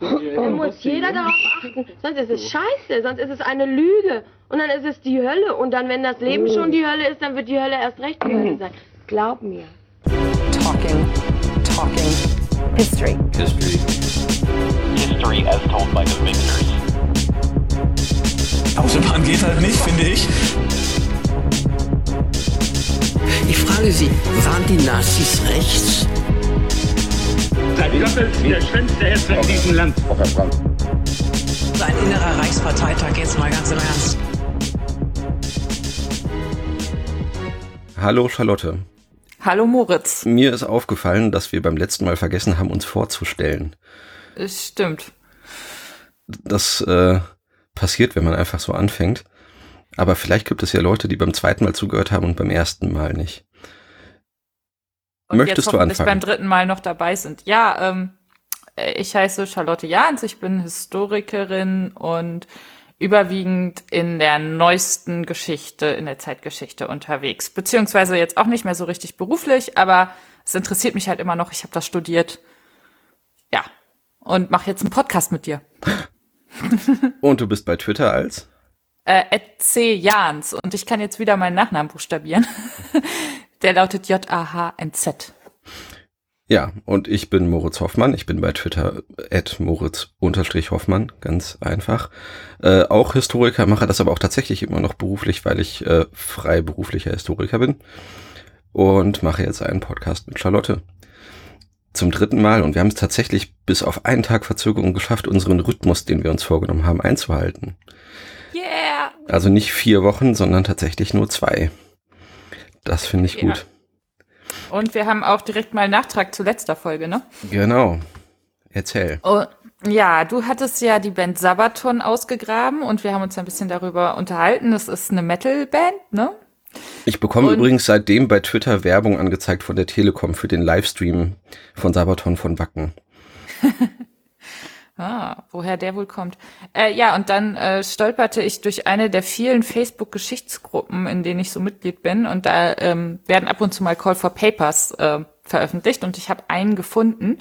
Dann muss jeder darauf achten. Sonst ist es scheiße, sonst ist es eine Lüge. Und dann ist es die Hölle. Und dann, wenn das Leben schon die Hölle ist, dann wird die Hölle erst recht die Hölle sein. Glaub mir. Talking, talking, history. History. History as told by the victors. Autobahn geht halt nicht, finde ich. Ich frage Sie, waren die Nazis rechts? Sein Gottes der schönste Hesse in diesem Land. Ein innerer Reichsparteitag, jetzt mal ganz im Ernst. Hallo Charlotte. Hallo Moritz. Mir ist aufgefallen, dass wir beim letzten Mal vergessen haben, uns vorzustellen. Es stimmt. Das äh, passiert, wenn man einfach so anfängt. Aber vielleicht gibt es ja Leute, die beim zweiten Mal zugehört haben und beim ersten Mal nicht. Und Möchtest jetzt du hoffentlich anfangen? beim dritten Mal noch dabei sind. Ja, ähm, äh, ich heiße Charlotte Jahns, ich bin Historikerin und überwiegend in der neuesten Geschichte, in der Zeitgeschichte unterwegs. Beziehungsweise jetzt auch nicht mehr so richtig beruflich, aber es interessiert mich halt immer noch. Ich habe das studiert. Ja. Und mache jetzt einen Podcast mit dir. Und du bist bei Twitter als? Äh, C. Jahns. Und ich kann jetzt wieder meinen Nachnamen buchstabieren. Der lautet J-A-H-N-Z. Ja, und ich bin Moritz Hoffmann. Ich bin bei Twitter at Moritz-Hoffmann, ganz einfach. Äh, auch Historiker, mache das aber auch tatsächlich immer noch beruflich, weil ich äh, freiberuflicher Historiker bin. Und mache jetzt einen Podcast mit Charlotte. Zum dritten Mal. Und wir haben es tatsächlich bis auf einen Tag Verzögerung geschafft, unseren Rhythmus, den wir uns vorgenommen haben, einzuhalten. Yeah! Also nicht vier Wochen, sondern tatsächlich nur zwei. Das finde ich Ja. gut. Und wir haben auch direkt mal einen Nachtrag zu letzter Folge, ne? Genau. Erzähl. Oh, ja, du hattest ja die Band Sabaton ausgegraben und wir haben uns ein bisschen darüber unterhalten. Das ist eine Metal-Band, ne? Ich bekomme Und- übrigens seitdem bei Twitter Werbung angezeigt von der Telekom für den Livestream von Sabaton von Wacken. Ah, woher der wohl kommt. Äh, ja, und dann äh, stolperte ich durch eine der vielen Facebook-Geschichtsgruppen, in denen ich so Mitglied bin. Und da ähm, werden ab und zu mal Call for Papers äh, veröffentlicht. Und ich habe einen gefunden.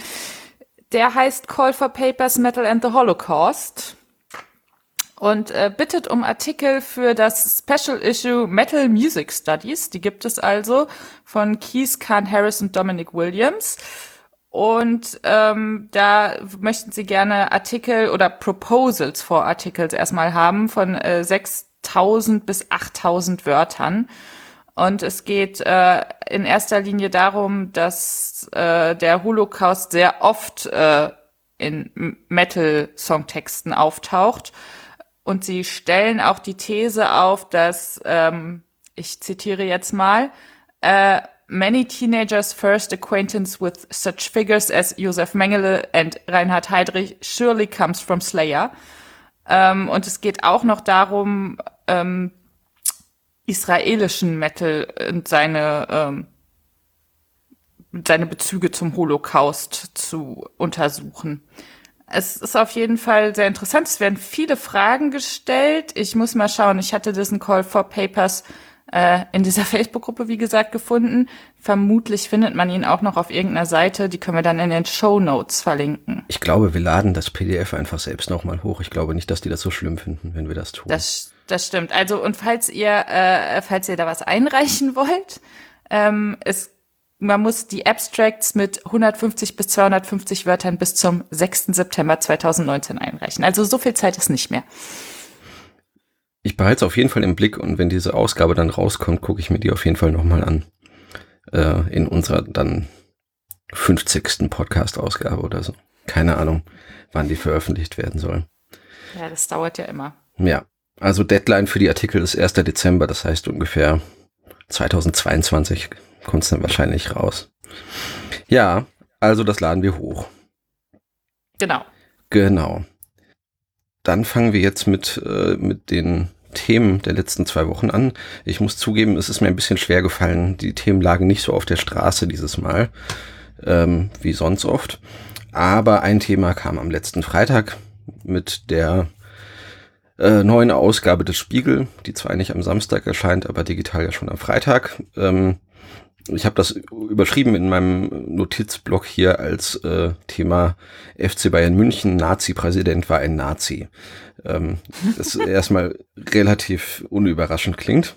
Der heißt Call for Papers Metal and the Holocaust. Und äh, bittet um Artikel für das Special Issue Metal Music Studies. Die gibt es also von Keith Khan Harris und Dominic Williams. Und ähm, da möchten Sie gerne Artikel oder Proposals for Articles erstmal haben von äh, 6.000 bis 8.000 Wörtern. Und es geht äh, in erster Linie darum, dass äh, der Holocaust sehr oft äh, in Metal-Songtexten auftaucht. Und sie stellen auch die These auf, dass, ähm, ich zitiere jetzt mal, äh, many teenagers' first acquaintance with such figures as Josef Mengele and Reinhard Heydrich surely comes from Slayer. Ähm, und es geht auch noch darum, ähm, israelischen Metal und seine, ähm, seine Bezüge zum Holocaust zu untersuchen. Es ist auf jeden Fall sehr interessant. Es werden viele Fragen gestellt. Ich muss mal schauen. Ich hatte diesen Call for Papers äh, in dieser Facebook-Gruppe, wie gesagt, gefunden. Vermutlich findet man ihn auch noch auf irgendeiner Seite. Die können wir dann in den Show Notes verlinken. Ich glaube, wir laden das PDF einfach selbst nochmal hoch. Ich glaube nicht, dass die das so schlimm finden, wenn wir das tun. Das, das stimmt. Also und falls ihr, äh, falls ihr da was einreichen wollt, ähm, es, man muss die Abstracts mit 150 bis 250 Wörtern bis zum 6. September 2019 einreichen. Also so viel Zeit ist nicht mehr. Ich behalte es auf jeden Fall im Blick und wenn diese Ausgabe dann rauskommt, gucke ich mir die auf jeden Fall nochmal an. Äh, in unserer dann 50. Podcast-Ausgabe oder so. Keine Ahnung, wann die veröffentlicht werden soll. Ja, das dauert ja immer. Ja, also Deadline für die Artikel ist 1. Dezember, das heißt ungefähr 2022 kommt es dann wahrscheinlich raus. Ja, also das laden wir hoch. Genau. Genau. Dann fangen wir jetzt mit, äh, mit den Themen der letzten zwei Wochen an. Ich muss zugeben, es ist mir ein bisschen schwer gefallen. Die Themen lagen nicht so auf der Straße dieses Mal, ähm, wie sonst oft. Aber ein Thema kam am letzten Freitag mit der äh, neuen Ausgabe des Spiegel, die zwar nicht am Samstag erscheint, aber digital ja schon am Freitag. Ähm, ich habe das überschrieben in meinem Notizblock hier als äh, Thema FC Bayern München, Nazi-Präsident war ein Nazi. Ähm, das erstmal relativ unüberraschend klingt.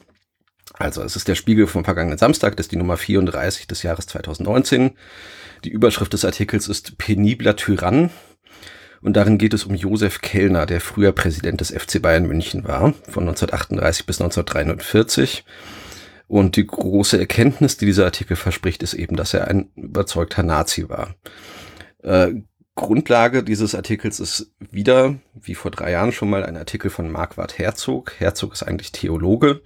Also es ist der Spiegel vom vergangenen Samstag, das ist die Nummer 34 des Jahres 2019. Die Überschrift des Artikels ist Penibler Tyrann. Und darin geht es um Josef Kellner, der früher Präsident des FC Bayern München war, von 1938 bis 1943. Und die große Erkenntnis, die dieser Artikel verspricht, ist eben, dass er ein überzeugter Nazi war. Äh, Grundlage dieses Artikels ist wieder, wie vor drei Jahren schon mal, ein Artikel von Marquardt Herzog. Herzog ist eigentlich Theologe,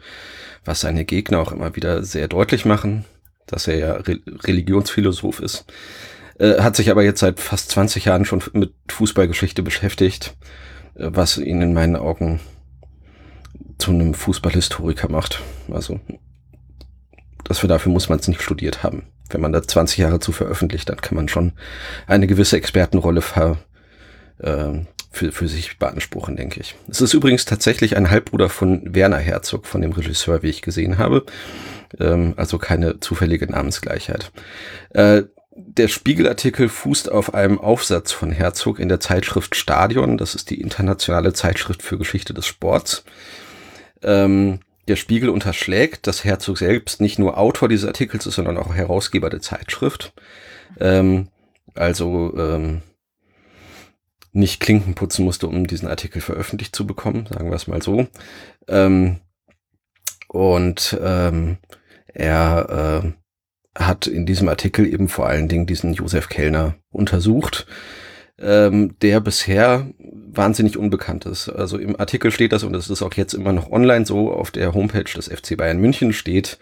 was seine Gegner auch immer wieder sehr deutlich machen, dass er ja Re Religionsphilosoph ist. Äh, hat sich aber jetzt seit fast 20 Jahren schon mit Fußballgeschichte beschäftigt, äh, was ihn in meinen Augen zu einem Fußballhistoriker macht. Also dafür, dafür muss man es nicht studiert haben. Wenn man da 20 Jahre zu veröffentlicht, dann kann man schon eine gewisse Expertenrolle ver, äh, für, für sich beanspruchen, denke ich. Es ist übrigens tatsächlich ein Halbbruder von Werner Herzog, von dem Regisseur, wie ich gesehen habe. Ähm, also keine zufällige Namensgleichheit. Äh, der Spiegelartikel fußt auf einem Aufsatz von Herzog in der Zeitschrift Stadion. Das ist die internationale Zeitschrift für Geschichte des Sports. Ähm, der Spiegel unterschlägt, dass Herzog selbst nicht nur Autor dieses Artikels ist, sondern auch Herausgeber der Zeitschrift. Ähm, also ähm, nicht Klinken putzen musste, um diesen Artikel veröffentlicht zu bekommen, sagen wir es mal so. Ähm, und ähm, er äh, hat in diesem Artikel eben vor allen Dingen diesen Josef Kellner untersucht, ähm, der bisher wahnsinnig unbekannt ist. Also im Artikel steht das, und das ist auch jetzt immer noch online so, auf der Homepage des FC Bayern München steht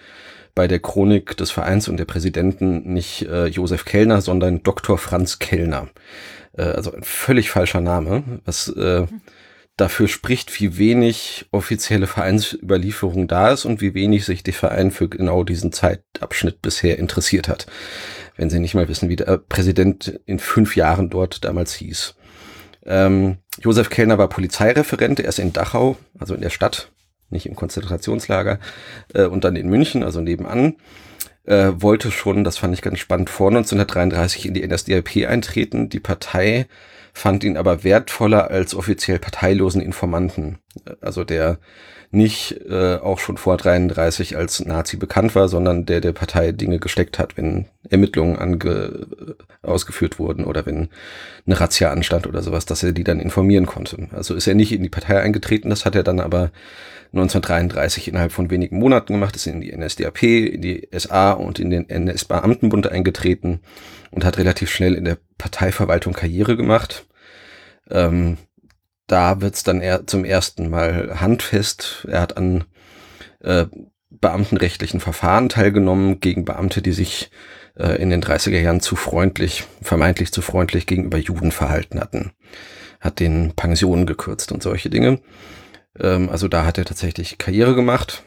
bei der Chronik des Vereins und der Präsidenten nicht äh, Josef Kellner, sondern Dr. Franz Kellner. Äh, also ein völlig falscher Name, was äh, dafür spricht, wie wenig offizielle Vereinsüberlieferung da ist und wie wenig sich der Verein für genau diesen Zeitabschnitt bisher interessiert hat. Wenn sie nicht mal wissen, wie der Präsident in fünf Jahren dort damals hieß. Ähm, Josef Kellner war Polizeireferent, er ist in Dachau, also in der Stadt, nicht im Konzentrationslager, äh, und dann in München, also nebenan. Äh, wollte schon, das fand ich ganz spannend, vor 1933 in die NSDAP eintreten. Die Partei fand ihn aber wertvoller als offiziell parteilosen Informanten. Also der nicht äh, auch schon vor 33 als Nazi bekannt war, sondern der der Partei Dinge gesteckt hat, wenn Ermittlungen ange ausgeführt wurden oder wenn eine Razzia anstand oder sowas, dass er die dann informieren konnte. Also ist er nicht in die Partei eingetreten, das hat er dann aber 1933 innerhalb von wenigen Monaten gemacht, ist in die NSDAP, in die SA und in den NS-Beamtenbund eingetreten und hat relativ schnell in der Parteiverwaltung Karriere gemacht. Ähm, da wird's dann eher zum ersten Mal handfest. Er hat an äh, beamtenrechtlichen Verfahren teilgenommen gegen Beamte, die sich äh, in den 30er Jahren zu freundlich, vermeintlich zu freundlich gegenüber Juden verhalten hatten. Hat den Pensionen gekürzt und solche Dinge. Ähm, also da hat er tatsächlich Karriere gemacht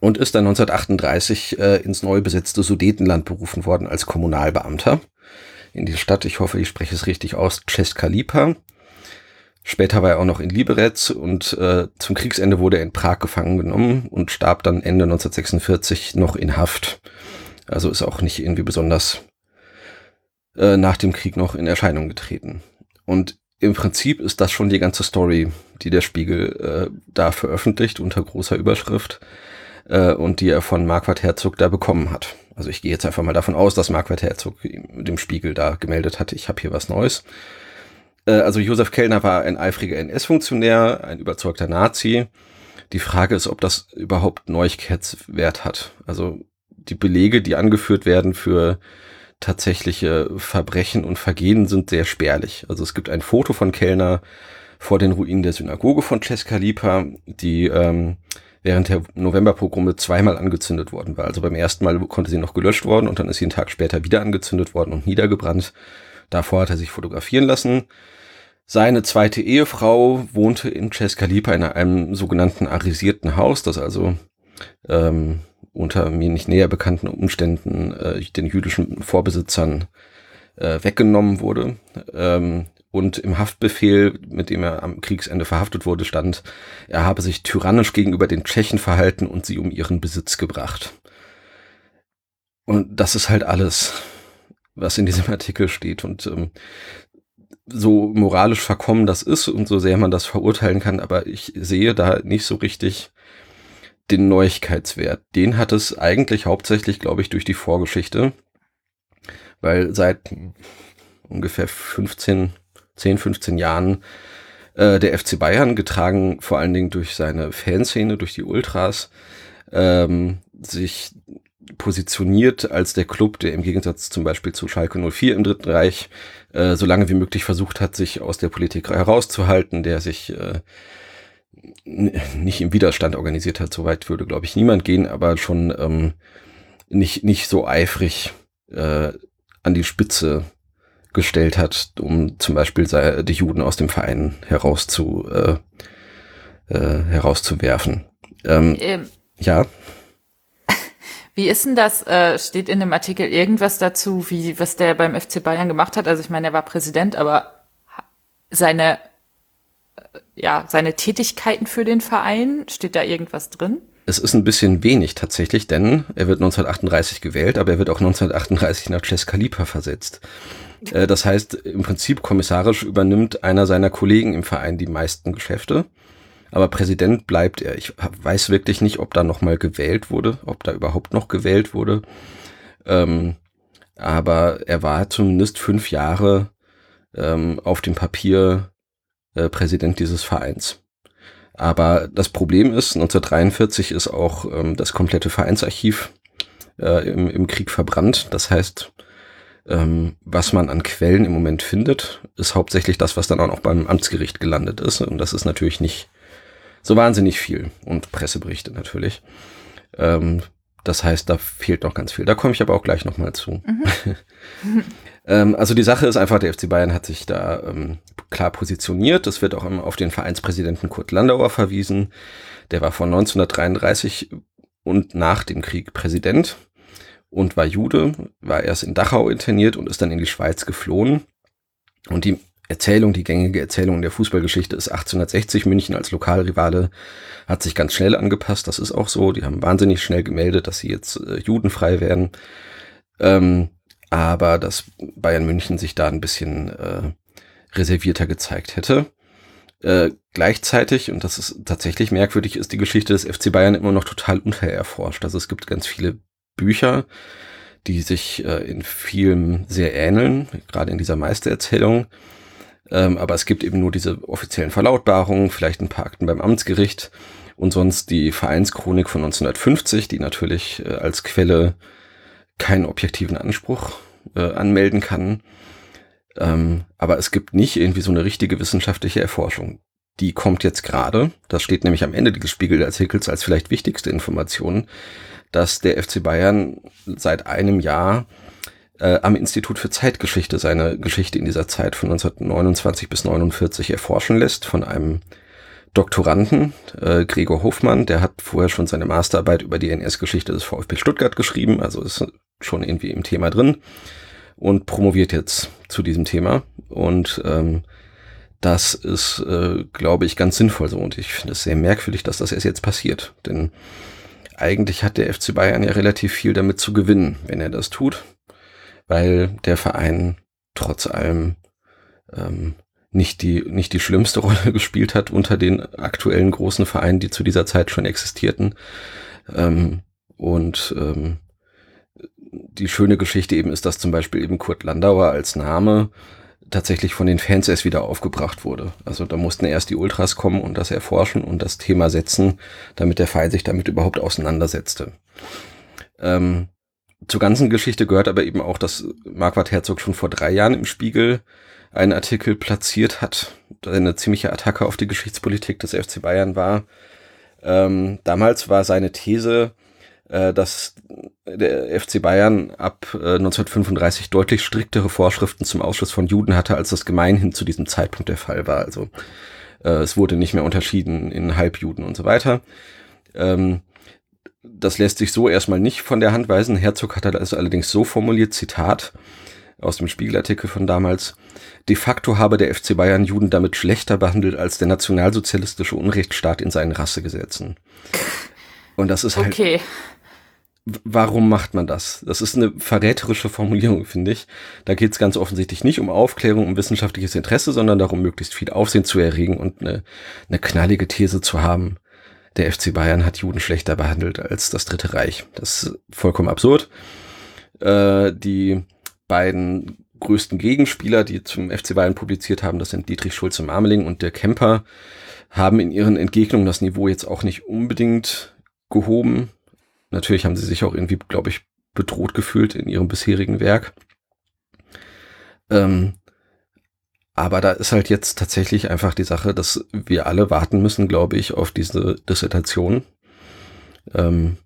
und ist dann 1938 äh, ins neu besetzte Sudetenland berufen worden als Kommunalbeamter in die Stadt, ich hoffe, ich spreche es richtig aus, Ceskalipa. Später war er auch noch in Liberec und äh, zum Kriegsende wurde er in Prag gefangen genommen und starb dann Ende 1946 noch in Haft. Also ist auch nicht irgendwie besonders äh, nach dem Krieg noch in Erscheinung getreten. Und im Prinzip ist das schon die ganze Story, die der Spiegel äh, da veröffentlicht unter großer Überschrift äh, und die er von Marquardt Herzog da bekommen hat. Also ich gehe jetzt einfach mal davon aus, dass Marquardt Herzog dem Spiegel da gemeldet hat, ich habe hier was Neues. Äh, also Josef Kellner war ein eifriger NS-Funktionär, ein überzeugter Nazi. Die Frage ist, ob das überhaupt Neuigkeitswert hat. Also die Belege, die angeführt werden für tatsächliche Verbrechen und Vergehen sind sehr spärlich. Also es gibt ein Foto von Kellner vor den Ruinen der Synagoge von Ceskalipa, die ähm, während der Novemberpogrome zweimal angezündet worden war. Also beim ersten Mal konnte sie noch gelöscht worden und dann ist sie einen Tag später wieder angezündet worden und niedergebrannt. Davor hat er sich fotografieren lassen. Seine zweite Ehefrau wohnte in Ceskalipa in einem sogenannten arisierten Haus, das also ähm, unter mir nicht näher bekannten Umständen äh, den jüdischen Vorbesitzern äh, weggenommen wurde. Ähm, und im Haftbefehl, mit dem er am Kriegsende verhaftet wurde, stand, er habe sich tyrannisch gegenüber den Tschechen verhalten und sie um ihren Besitz gebracht. Und das ist halt alles, was in diesem Artikel steht. Und ähm, so moralisch verkommen das ist und so sehr man das verurteilen kann, aber ich sehe da nicht so richtig den Neuigkeitswert. Den hat es eigentlich hauptsächlich, glaube ich, durch die Vorgeschichte, weil seit ungefähr 15, 10, 15 Jahren äh, der FC Bayern, getragen vor allen Dingen durch seine Fanszene, durch die Ultras, ähm, sich positioniert als der Club, der im Gegensatz zum Beispiel zu Schalke 04 im Dritten Reich äh, so lange wie möglich versucht hat, sich aus der Politik herauszuhalten, der sich äh, nicht im Widerstand organisiert hat, soweit würde, glaube ich, niemand gehen, aber schon ähm, nicht, nicht so eifrig äh, an die Spitze gestellt hat, um zum Beispiel die Juden aus dem Verein herauszu, äh, äh, herauszuwerfen. Ähm, ähm. Ja. Wie ist denn das? Äh, steht in dem Artikel irgendwas dazu, wie was der beim FC Bayern gemacht hat? Also ich meine, er war Präsident, aber seine äh, ja seine Tätigkeiten für den Verein steht da irgendwas drin? Es ist ein bisschen wenig tatsächlich, denn er wird 1938 gewählt, aber er wird auch 1938 nach Cescalipa versetzt. Äh, das heißt, im Prinzip kommissarisch übernimmt einer seiner Kollegen im Verein die meisten Geschäfte aber Präsident bleibt er. Ich weiß wirklich nicht, ob da nochmal gewählt wurde, ob da überhaupt noch gewählt wurde. Ähm, aber er war zumindest fünf Jahre ähm, auf dem Papier äh, Präsident dieses Vereins. Aber das Problem ist, 1943 ist auch ähm, das komplette Vereinsarchiv äh, im, im Krieg verbrannt. Das heißt, ähm, was man an Quellen im Moment findet, ist hauptsächlich das, was dann auch noch beim Amtsgericht gelandet ist. Und das ist natürlich nicht so wahnsinnig viel. Und Presseberichte natürlich. Ähm, das heißt, da fehlt noch ganz viel. Da komme ich aber auch gleich nochmal zu. Mhm. ähm, also die Sache ist einfach, der FC Bayern hat sich da ähm, klar positioniert. Es wird auch auf den Vereinspräsidenten Kurt Landauer verwiesen. Der war von 1933 und nach dem Krieg Präsident und war Jude, war erst in Dachau interniert und ist dann in die Schweiz geflohen. Und die Erzählung, die gängige Erzählung der Fußballgeschichte ist 1860 München als Lokalrivale hat sich ganz schnell angepasst. Das ist auch so. Die haben wahnsinnig schnell gemeldet, dass sie jetzt äh, judenfrei werden. Ähm, aber dass Bayern München sich da ein bisschen äh, reservierter gezeigt hätte. Äh, gleichzeitig, und das ist tatsächlich merkwürdig, ist die Geschichte des FC Bayern immer noch total untererforscht. Also es gibt ganz viele Bücher, die sich äh, in vielem sehr ähneln, gerade in dieser Meistererzählung. Ähm, aber es gibt eben nur diese offiziellen Verlautbarungen, vielleicht ein paar Akten beim Amtsgericht und sonst die Vereinschronik von 1950, die natürlich äh, als Quelle keinen objektiven Anspruch äh, anmelden kann. Ähm, aber es gibt nicht irgendwie so eine richtige wissenschaftliche Erforschung. Die kommt jetzt gerade, das steht nämlich am Ende dieses Spiegelartikels als vielleicht wichtigste Information, dass der FC Bayern seit einem Jahr äh, am Institut für Zeitgeschichte seine Geschichte in dieser Zeit von 1929 bis 49 erforschen lässt von einem Doktoranden, äh, Gregor Hofmann, der hat vorher schon seine Masterarbeit über die NS-Geschichte des VfB Stuttgart geschrieben, also ist schon irgendwie im Thema drin und promoviert jetzt zu diesem Thema. Und ähm, das ist, äh, glaube ich, ganz sinnvoll so. Und ich finde es sehr merkwürdig, dass das erst jetzt passiert. Denn eigentlich hat der FC Bayern ja relativ viel damit zu gewinnen, wenn er das tut weil der Verein trotz allem ähm, nicht die nicht die schlimmste Rolle gespielt hat unter den aktuellen großen Vereinen, die zu dieser Zeit schon existierten. Ähm, und ähm, die schöne Geschichte eben ist, dass zum Beispiel eben Kurt Landauer als Name tatsächlich von den Fans erst wieder aufgebracht wurde. Also da mussten erst die Ultras kommen und das erforschen und das Thema setzen, damit der Verein sich damit überhaupt auseinandersetzte. Ähm, zur ganzen Geschichte gehört aber eben auch, dass Marquardt Herzog schon vor drei Jahren im Spiegel einen Artikel platziert hat, der eine ziemliche Attacke auf die Geschichtspolitik des FC Bayern war. Ähm, damals war seine These, dass der FC Bayern ab äh, 1935 deutlich striktere Vorschriften zum Ausschluss von Juden hatte, als das gemeinhin zu diesem Zeitpunkt der Fall war. Also äh, es wurde nicht mehr unterschieden in Halbjuden und so weiter. Ähm, das lässt sich so erstmal nicht von der Hand weisen. Herzog hat das allerdings so formuliert, Zitat aus dem Spiegelartikel von damals. De facto habe der FC Bayern Juden damit schlechter behandelt als der nationalsozialistische Unrechtsstaat in seinen Rassegesetzen. Und das ist halt. Okay. Warum macht man das? Das ist eine verräterische Formulierung, finde ich. Da geht es ganz offensichtlich nicht um Aufklärung, um wissenschaftliches Interesse, sondern darum, möglichst viel Aufsehen zu erregen und eine, eine knallige These zu haben. Der FC Bayern hat Juden schlechter behandelt als das Dritte Reich. Das ist vollkommen absurd. Äh, die beiden größten Gegenspieler, die zum FC Bayern publiziert haben, das sind Dietrich Schulze-Marmeling und der Kemper, haben in ihren Entgegnungen das Niveau jetzt auch nicht unbedingt gehoben. Natürlich haben sie sich auch irgendwie, glaube ich, bedroht gefühlt in ihrem bisherigen Werk. Ähm, aber da ist halt jetzt tatsächlich einfach die Sache, dass wir alle warten müssen, glaube ich, auf diese Dissertation, ähm,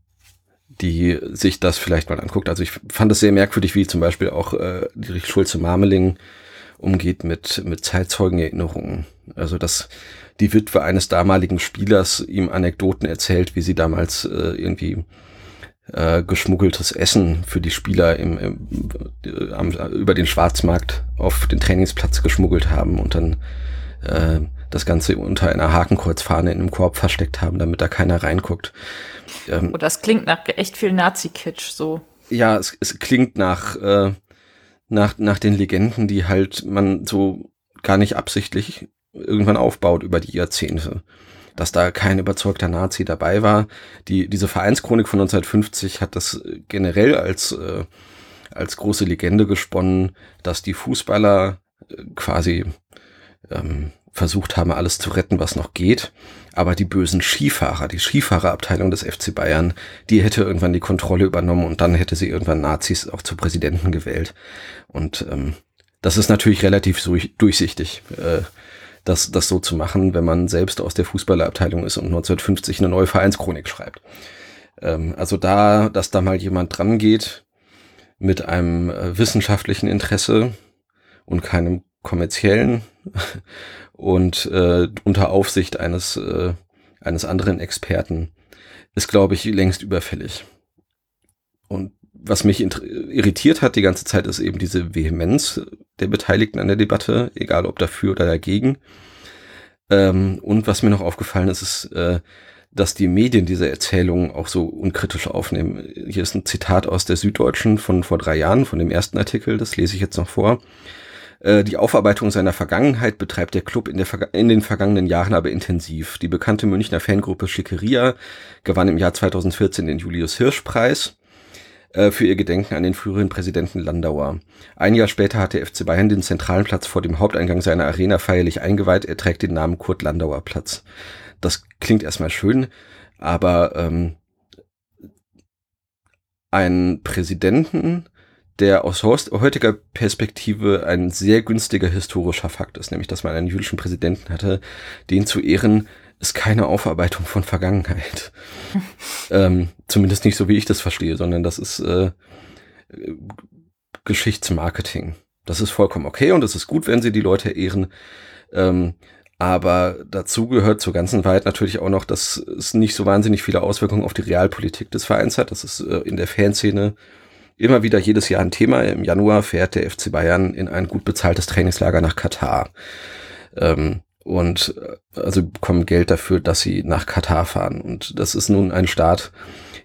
die sich das vielleicht mal anguckt. Also ich fand es sehr merkwürdig, wie zum Beispiel auch äh, Dietrich Schulze-Marmeling umgeht mit, mit Zeitzeugenerinnerungen. Also dass die Witwe eines damaligen Spielers ihm Anekdoten erzählt, wie sie damals äh, irgendwie äh, geschmuggeltes Essen für die Spieler im, im, äh, am, über den Schwarzmarkt auf den Trainingsplatz geschmuggelt haben und dann äh, das Ganze unter einer Hakenkreuzfahne in einem Korb versteckt haben, damit da keiner reinguckt. Ähm, Oh, das klingt nach echt viel Nazi-Kitsch so. ja, es, es klingt nach, äh, nach, nach den Legenden, die halt man so gar nicht absichtlich irgendwann aufbaut über die Jahrzehnte. Dass da kein überzeugter Nazi dabei war. Die, diese Vereinschronik von 1950 hat das generell als, äh, als große Legende gesponnen, dass die Fußballer äh, quasi ähm, versucht haben, alles zu retten, was noch geht. Aber die bösen Skifahrer, die Skifahrerabteilung des FC Bayern, die hätte irgendwann die Kontrolle übernommen und dann hätte sie irgendwann Nazis auch zu Präsidenten gewählt. Und ähm, das ist natürlich relativ durch- durchsichtig, äh, das, das so zu machen, wenn man selbst aus der Fußballerabteilung ist und 1950 eine neue Vereinschronik schreibt. Ähm, also da, dass da mal jemand dran geht mit einem äh, wissenschaftlichen Interesse und keinem kommerziellen und äh, unter Aufsicht eines, äh, eines anderen Experten ist, glaube ich, längst überfällig. Und was mich irritiert hat die ganze Zeit, ist eben diese Vehemenz der Beteiligten an der Debatte, egal ob dafür oder dagegen. Ähm, und was mir noch aufgefallen ist, ist, äh, dass die Medien diese Erzählungen auch so unkritisch aufnehmen. Hier ist ein Zitat aus der Süddeutschen von vor drei Jahren, von dem ersten Artikel, das lese ich jetzt noch vor. Äh, Die Aufarbeitung seiner Vergangenheit betreibt der Club in, der Verga in den vergangenen Jahren aber intensiv. Die bekannte Münchner Fangruppe Schickeria gewann im Jahr 2014 den Julius Hirsch Preis für ihr Gedenken an den früheren Präsidenten Landauer. Ein Jahr später hat der FC Bayern den zentralen Platz vor dem Haupteingang seiner Arena feierlich eingeweiht. Er trägt den Namen Kurt Landauer Platz. Das klingt erstmal schön, aber ähm, einen Präsidenten, der aus heutiger Perspektive ein sehr günstiger historischer Fakt ist, nämlich dass man einen jüdischen Präsidenten hatte, den zu ehren, ist keine Aufarbeitung von Vergangenheit. ähm, zumindest nicht so, wie ich das verstehe, sondern das ist äh, Geschichtsmarketing. Das ist vollkommen okay und es ist gut, wenn sie die Leute ehren. Ähm, aber dazu gehört zur ganzen Wahrheit natürlich auch noch, dass es nicht so wahnsinnig viele Auswirkungen auf die Realpolitik des Vereins hat. Das ist äh, in der Fanszene immer wieder jedes Jahr ein Thema. Im Januar fährt der FC Bayern in ein gut bezahltes Trainingslager nach Katar. Ähm, und äh, also bekommen Geld dafür, dass sie nach Katar fahren. Und das ist nun ein Staat,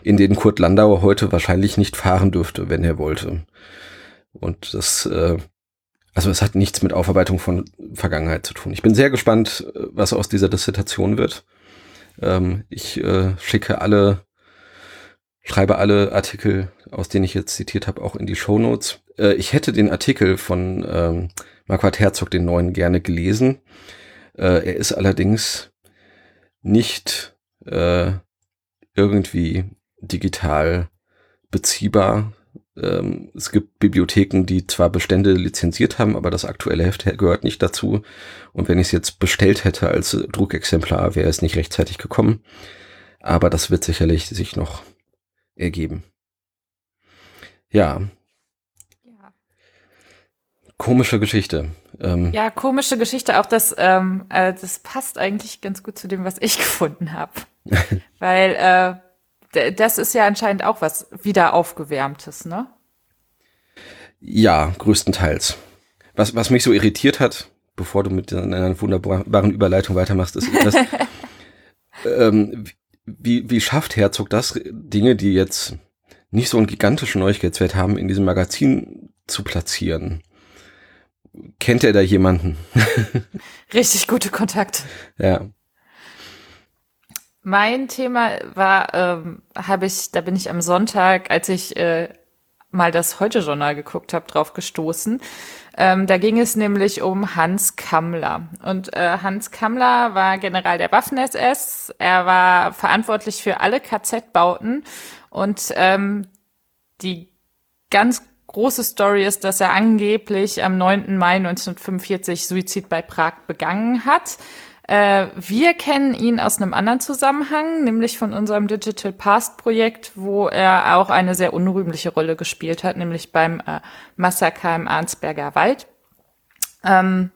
in den Kurt Landauer heute wahrscheinlich nicht fahren dürfte, wenn er wollte. Und das, äh, also es hat nichts mit Aufarbeitung von Vergangenheit zu tun. Ich bin sehr gespannt, äh, was aus dieser Dissertation wird. Ähm, ich äh, schicke alle, schreibe alle Artikel, aus denen ich jetzt zitiert habe, auch in die Shownotes. Äh, ich hätte den Artikel von ähm, Marquardt Herzog, den neuen, gerne gelesen. Äh, er ist allerdings nicht äh, irgendwie digital beziehbar. Ähm, es gibt Bibliotheken, die zwar Bestände lizenziert haben, aber das aktuelle Heft gehört nicht dazu. Und wenn ich es jetzt bestellt hätte als Druckexemplar, wäre es nicht rechtzeitig gekommen. Aber das wird sicherlich sich noch ergeben. Ja. Komische Geschichte. Ähm, Ja, komische Geschichte. Auch das, ähm, äh, das passt eigentlich ganz gut zu dem, was ich gefunden habe. Weil äh, das ist ja anscheinend auch was wieder aufgewärmtes, ne? Ja, größtenteils. Was, was mich so irritiert hat, bevor du mit deiner wunderbaren Überleitung weitermachst, ist, dass, ähm, wie, wie schafft Herzog das, Dinge, die jetzt nicht so einen gigantischen Neuigkeitswert haben, in diesem Magazin zu platzieren. Kennt er da jemanden? Richtig gute Kontakt. Ja. Mein Thema war, ähm, habe ich, da bin ich am Sonntag, als ich äh, mal das Heute-Journal geguckt habe, drauf gestoßen. Ähm, da ging es nämlich um Hans Kammler. Und äh, Hans Kammler war General der Waffen-SS. Er war verantwortlich für alle KZ-Bauten. Und ähm, die ganz große Story ist, dass er angeblich am 9. Mai 1945 Suizid bei Prag begangen hat. Äh, wir kennen ihn aus einem anderen Zusammenhang, nämlich von unserem Digital Past Projekt, wo er auch eine sehr unrühmliche Rolle gespielt hat, nämlich beim äh, Massaker im Arnsberger Wald. Ähm,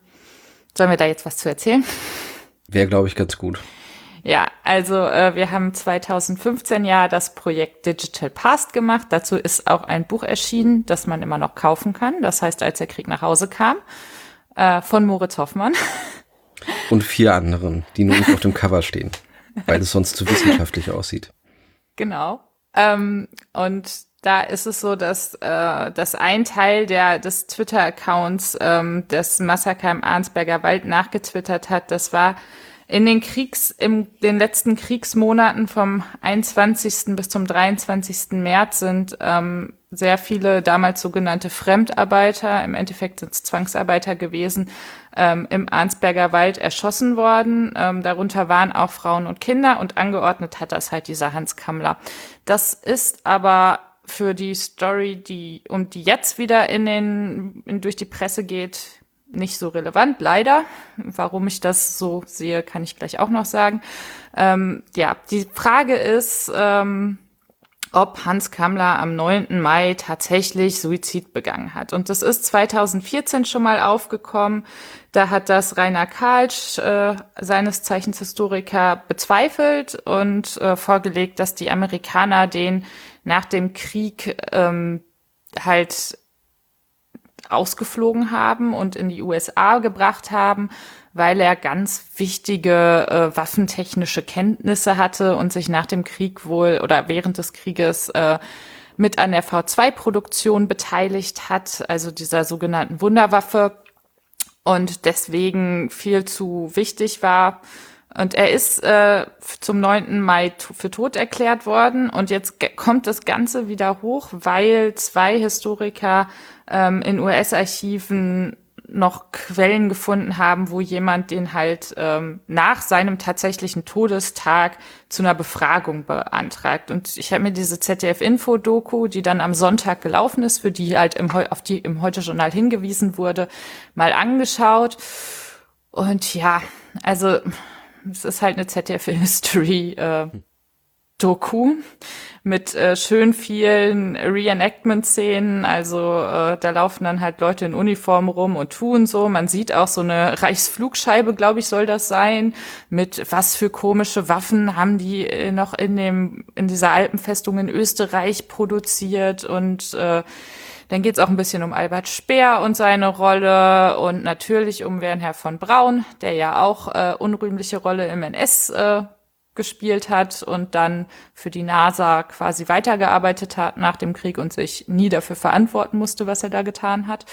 sollen wir da jetzt was zu erzählen? Wäre, glaube ich, ganz gut. Ja, also äh, wir haben 2015 ja das Projekt Digital Past gemacht. Dazu ist auch ein Buch erschienen, das man immer noch kaufen kann. Das heißt, als der Krieg nach Hause kam, äh, von Moritz Hoffmann. Und vier anderen, die nur nicht auf dem Cover stehen, weil es sonst zu wissenschaftlich aussieht. Genau. Ähm, und da ist es so, dass, äh, dass ein Teil der, des Twitter-Accounts ähm, des Massaker im Arnsberger Wald nachgetwittert hat. Das war in den Kriegs, in den letzten Kriegsmonaten vom 21. bis zum 23. März sind ähm, sehr viele damals sogenannte Fremdarbeiter, im Endeffekt sind es Zwangsarbeiter gewesen, ähm, im Arnsberger Wald erschossen worden. Ähm, darunter waren auch Frauen und Kinder und angeordnet hat das halt dieser Hans Kammler. Das ist aber für die Story, die um die jetzt wieder in den in, durch die Presse geht, nicht so relevant, leider. Warum ich das so sehe, kann ich gleich auch noch sagen. Ähm, ja, die Frage ist, ähm, ob Hans Kammler am 9. Mai tatsächlich Suizid begangen hat. Und das ist 2014 schon mal aufgekommen. Da hat das Rainer Kalsch, äh, seines Zeichens Historiker, bezweifelt und äh, vorgelegt, dass die Amerikaner den nach dem Krieg ähm, halt ausgeflogen haben und in die USA gebracht haben, weil er ganz wichtige äh, waffentechnische Kenntnisse hatte und sich nach dem Krieg wohl oder während des Krieges äh, mit an der V2-Produktion beteiligt hat, also dieser sogenannten Wunderwaffe und deswegen viel zu wichtig war. Und er ist äh, zum 9. Mai für tot erklärt worden. Und jetzt kommt das Ganze wieder hoch, weil zwei Historiker ähm, in US-Archiven noch Quellen gefunden haben, wo jemand den halt ähm, nach seinem tatsächlichen Todestag zu einer Befragung beantragt. Und ich habe mir diese ZDF-Info-Doku, die dann am Sonntag gelaufen ist, für die halt im, auf die im Heute-Journal hingewiesen wurde, mal angeschaut. Und ja, also es ist halt eine ZDF-History. Äh, Doku mit äh, schön vielen Reenactment-Szenen. Also äh, da laufen dann halt Leute in Uniform rum und tun so. Man sieht auch so eine Reichsflugscheibe, glaube ich, soll das sein. Mit was für komische Waffen haben die äh, noch in dem in dieser Alpenfestung in Österreich produziert und äh, dann geht's auch ein bisschen um Albert Speer und seine Rolle und natürlich um Wernher von Braun, der ja auch äh, unrühmliche Rolle im NS äh, gespielt hat und dann für die NASA quasi weitergearbeitet hat nach dem Krieg und sich nie dafür verantworten musste, was er da getan hat.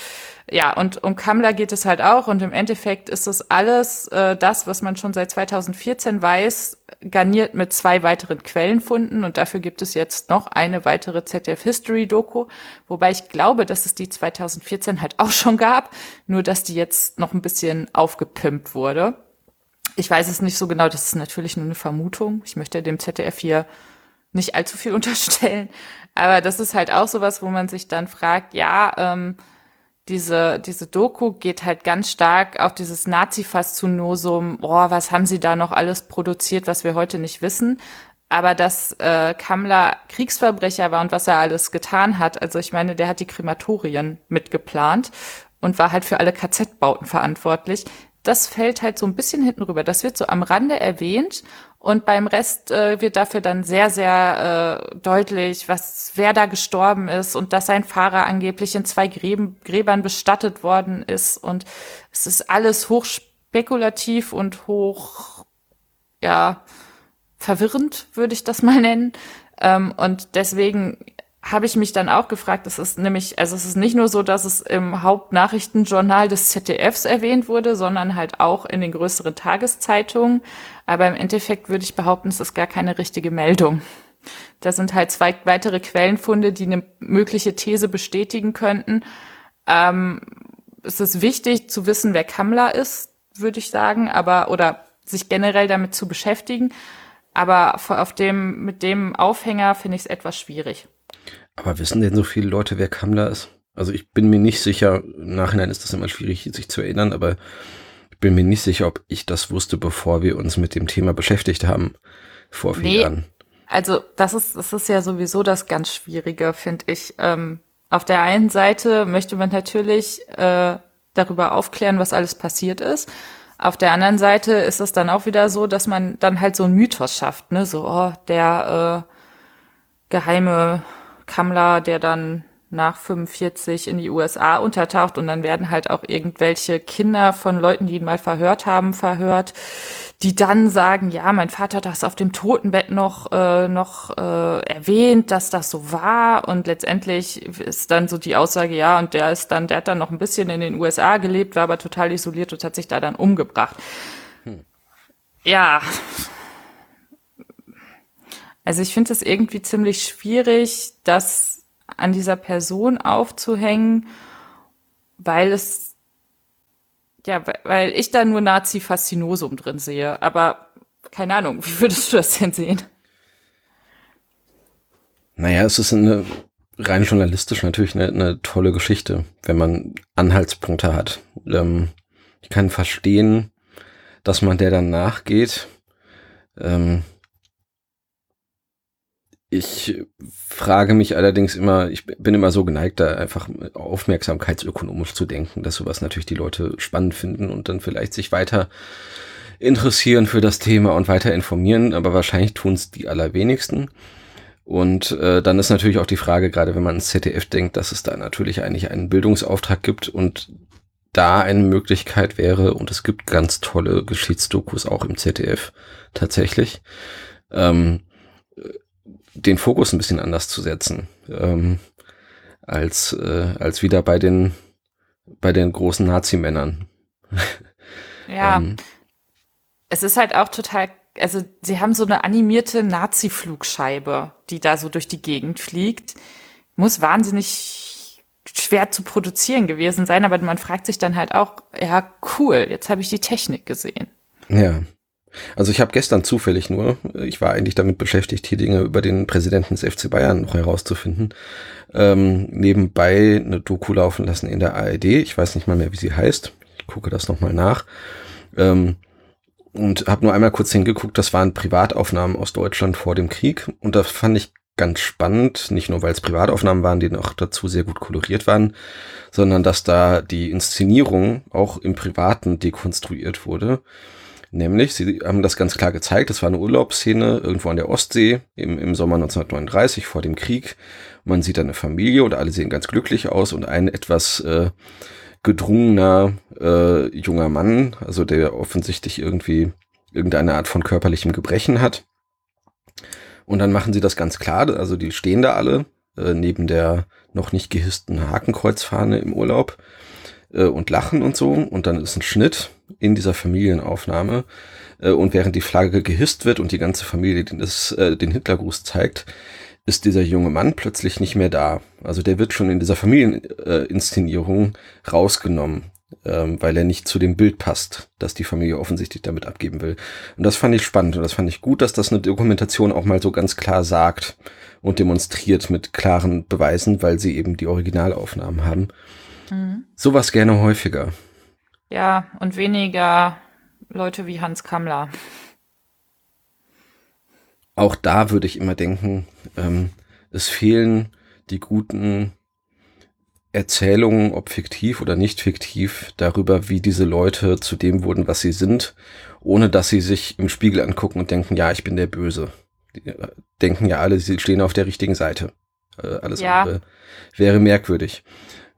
Ja, und um Kammler geht es halt auch und im Endeffekt ist es alles äh, das, was man schon seit 2014 weiß, garniert mit zwei weiteren Quellenfunden und dafür gibt es jetzt noch eine weitere ZDF History Doku, wobei ich glaube, dass es die 2014 halt auch schon gab, nur dass die jetzt noch ein bisschen aufgepimpt wurde. Ich weiß es nicht so genau, das ist natürlich nur eine Vermutung. Ich möchte dem ZDF hier nicht allzu viel unterstellen. Aber das ist halt auch sowas, wo man sich dann fragt, ja, ähm, diese, diese Doku geht halt ganz stark auf dieses Nazi-Faszinosum, oh, was haben sie da noch alles produziert, was wir heute nicht wissen. Aber dass äh, Kammler Kriegsverbrecher war und was er alles getan hat, also ich meine, der hat die Krematorien mitgeplant und war halt für alle KZ-Bauten verantwortlich das fällt halt so ein bisschen hinten rüber. Das wird so am Rande erwähnt und beim Rest äh, wird dafür dann sehr, sehr äh, deutlich, was wer da gestorben ist und dass sein Fahrer angeblich in zwei Gräben, Gräbern bestattet worden ist. Und es ist alles hoch spekulativ und hoch, ja, verwirrend, würde ich das mal nennen. Ähm, und deswegen habe ich mich dann auch gefragt, es ist nämlich, also es ist nicht nur so, dass es im Hauptnachrichtenjournal des ZDFs erwähnt wurde, sondern halt auch in den größeren Tageszeitungen. Aber im Endeffekt würde ich behaupten, es ist gar keine richtige Meldung. Da sind halt zwei weitere Quellenfunde, die eine mögliche These bestätigen könnten. Ähm, es ist wichtig zu wissen, wer Kammler ist, würde ich sagen, aber oder sich generell damit zu beschäftigen. Aber auf dem, mit dem Aufhänger finde ich es etwas schwierig. Aber wissen denn so viele Leute, wer Kammler ist? Also ich bin mir nicht sicher, im Nachhinein ist das immer schwierig, sich zu erinnern, aber ich bin mir nicht sicher, ob ich das wusste, bevor wir uns mit dem Thema beschäftigt haben, vor vier nee, Jahren. Also das ist, das ist ja sowieso das ganz Schwierige, finde ich. Ähm, auf der einen Seite möchte man natürlich äh, darüber aufklären, was alles passiert ist. Auf der anderen Seite ist es dann auch wieder so, dass man dann halt so einen Mythos schafft, ne? So, oh, der äh, geheime Kammler, der dann nach 45 in die USA untertaucht und dann werden halt auch irgendwelche Kinder von Leuten, die ihn mal verhört haben, verhört, die dann sagen, ja, mein Vater hat das auf dem Totenbett noch äh, noch äh, erwähnt, dass das so war und letztendlich ist dann so die Aussage, ja, und der ist dann, der hat dann noch ein bisschen in den USA gelebt, war aber total isoliert und hat sich da dann umgebracht. Hm. Ja. Also ich finde es irgendwie ziemlich schwierig, dass an dieser Person aufzuhängen, weil es, ja, weil ich da nur Nazi-Faszinosum drin sehe. Aber keine Ahnung, wie würdest du das denn sehen? Naja, es ist eine rein journalistisch natürlich eine, eine tolle Geschichte, wenn man Anhaltspunkte hat. Ähm, ich kann verstehen, dass man der dann nachgeht. Ähm, ich frage mich allerdings immer, ich bin immer so geneigt, da einfach aufmerksamkeitsökonomisch zu denken, dass sowas natürlich die Leute spannend finden und dann vielleicht sich weiter interessieren für das Thema und weiter informieren, aber wahrscheinlich tun es die allerwenigsten. Und äh, dann ist natürlich auch die Frage, gerade wenn man ins ZDF denkt, dass es da natürlich eigentlich einen Bildungsauftrag gibt und da eine Möglichkeit wäre, und es gibt ganz tolle Geschichtsdokus auch im ZDF tatsächlich, ähm, den Fokus ein bisschen anders zu setzen, ähm, als, äh, als wieder bei den, bei den großen Nazi-Männern. Ja. ähm, es ist halt auch total, also sie haben so eine animierte Nazi-Flugscheibe, die da so durch die Gegend fliegt. Muss wahnsinnig schwer zu produzieren gewesen sein, aber man fragt sich dann halt auch, ja, cool, jetzt habe ich die Technik gesehen. Ja. Also ich habe gestern zufällig nur, ich war eigentlich damit beschäftigt, hier Dinge über den Präsidenten des FC Bayern noch herauszufinden, ähm, nebenbei eine Doku laufen lassen in der ARD. Ich weiß nicht mal mehr, wie sie heißt. Ich gucke das nochmal nach. Ähm, und habe nur einmal kurz hingeguckt, das waren Privataufnahmen aus Deutschland vor dem Krieg. Und das fand ich ganz spannend, nicht nur weil es Privataufnahmen waren, die noch dazu sehr gut koloriert waren, sondern dass da die Inszenierung auch im Privaten dekonstruiert wurde. Nämlich, sie haben das ganz klar gezeigt, das war eine Urlaubsszene irgendwo an der Ostsee im, im Sommer 1939 vor dem Krieg. Man sieht eine Familie und alle sehen ganz glücklich aus und ein etwas äh, gedrungener äh, junger Mann, also der offensichtlich irgendwie irgendeine Art von körperlichem Gebrechen hat. Und dann machen sie das ganz klar, also die stehen da alle äh, neben der noch nicht gehissten Hakenkreuzfahne im Urlaub äh, und lachen und so. Und dann ist ein Schnitt in dieser Familienaufnahme. Äh, und während die Flagge gehisst wird und die ganze Familie den, äh, den Hitlergruß zeigt, ist dieser junge Mann plötzlich nicht mehr da. Also der wird schon in dieser Familieninszenierung rausgenommen, ähm, weil er nicht zu dem Bild passt, das die Familie offensichtlich damit abgeben will. Und das fand ich spannend und das fand ich gut, dass das eine Dokumentation auch mal so ganz klar sagt und demonstriert mit klaren Beweisen, weil sie eben die Originalaufnahmen haben. Mhm. Sowas gerne häufiger. Ja, und weniger Leute wie Hans Kammler. Auch da würde ich immer denken, ähm, es fehlen die guten Erzählungen, ob fiktiv oder nicht fiktiv, darüber, wie diese Leute zu dem wurden, was sie sind, ohne dass sie sich im Spiegel angucken und denken, ja, ich bin der Böse. Die äh, denken ja alle, sie stehen auf der richtigen Seite. Äh, alles ja. andere wäre merkwürdig.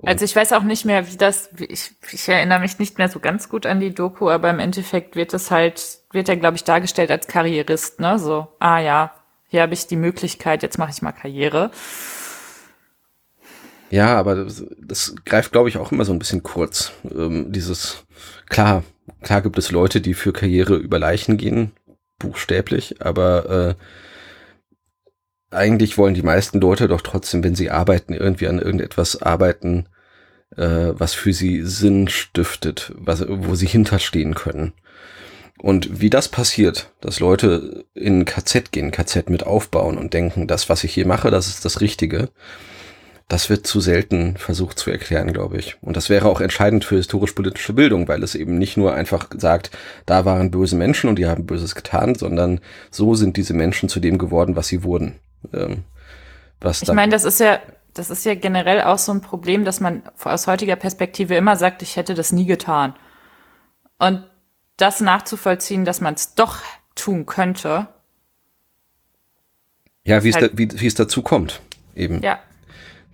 Also ich weiß auch nicht mehr, wie das, ich, ich erinnere mich nicht mehr so ganz gut an die Doku, aber im Endeffekt wird es halt, wird er, glaube ich, dargestellt als Karrierist, ne? So, ah ja, hier habe ich die Möglichkeit, jetzt mache ich mal Karriere. Ja, aber das, das greift, glaube ich, auch immer so ein bisschen kurz. Ähm, dieses, klar, klar gibt es Leute, die für Karriere über Leichen gehen, buchstäblich, aber äh, eigentlich wollen die meisten Leute doch trotzdem, wenn sie arbeiten, irgendwie an irgendetwas arbeiten, äh, was für sie Sinn stiftet, was, wo sie hinterstehen können. Und wie das passiert, dass Leute in KZ gehen, KZ mit aufbauen und denken, das, was ich hier mache, das ist das Richtige, das wird zu selten versucht zu erklären, glaube ich. Und das wäre auch entscheidend für historisch-politische Bildung, weil es eben nicht nur einfach sagt, da waren böse Menschen und die haben Böses getan, sondern so sind diese Menschen zu dem geworden, was sie wurden. Ähm, was Ich meine, das ist ja, das ist ja generell auch so ein Problem, dass man aus heutiger Perspektive immer sagt, ich hätte das nie getan. Und das nachzuvollziehen, dass man es doch tun könnte. ja, wie es, halt- da, wie, wie es dazu kommt, eben. Ja,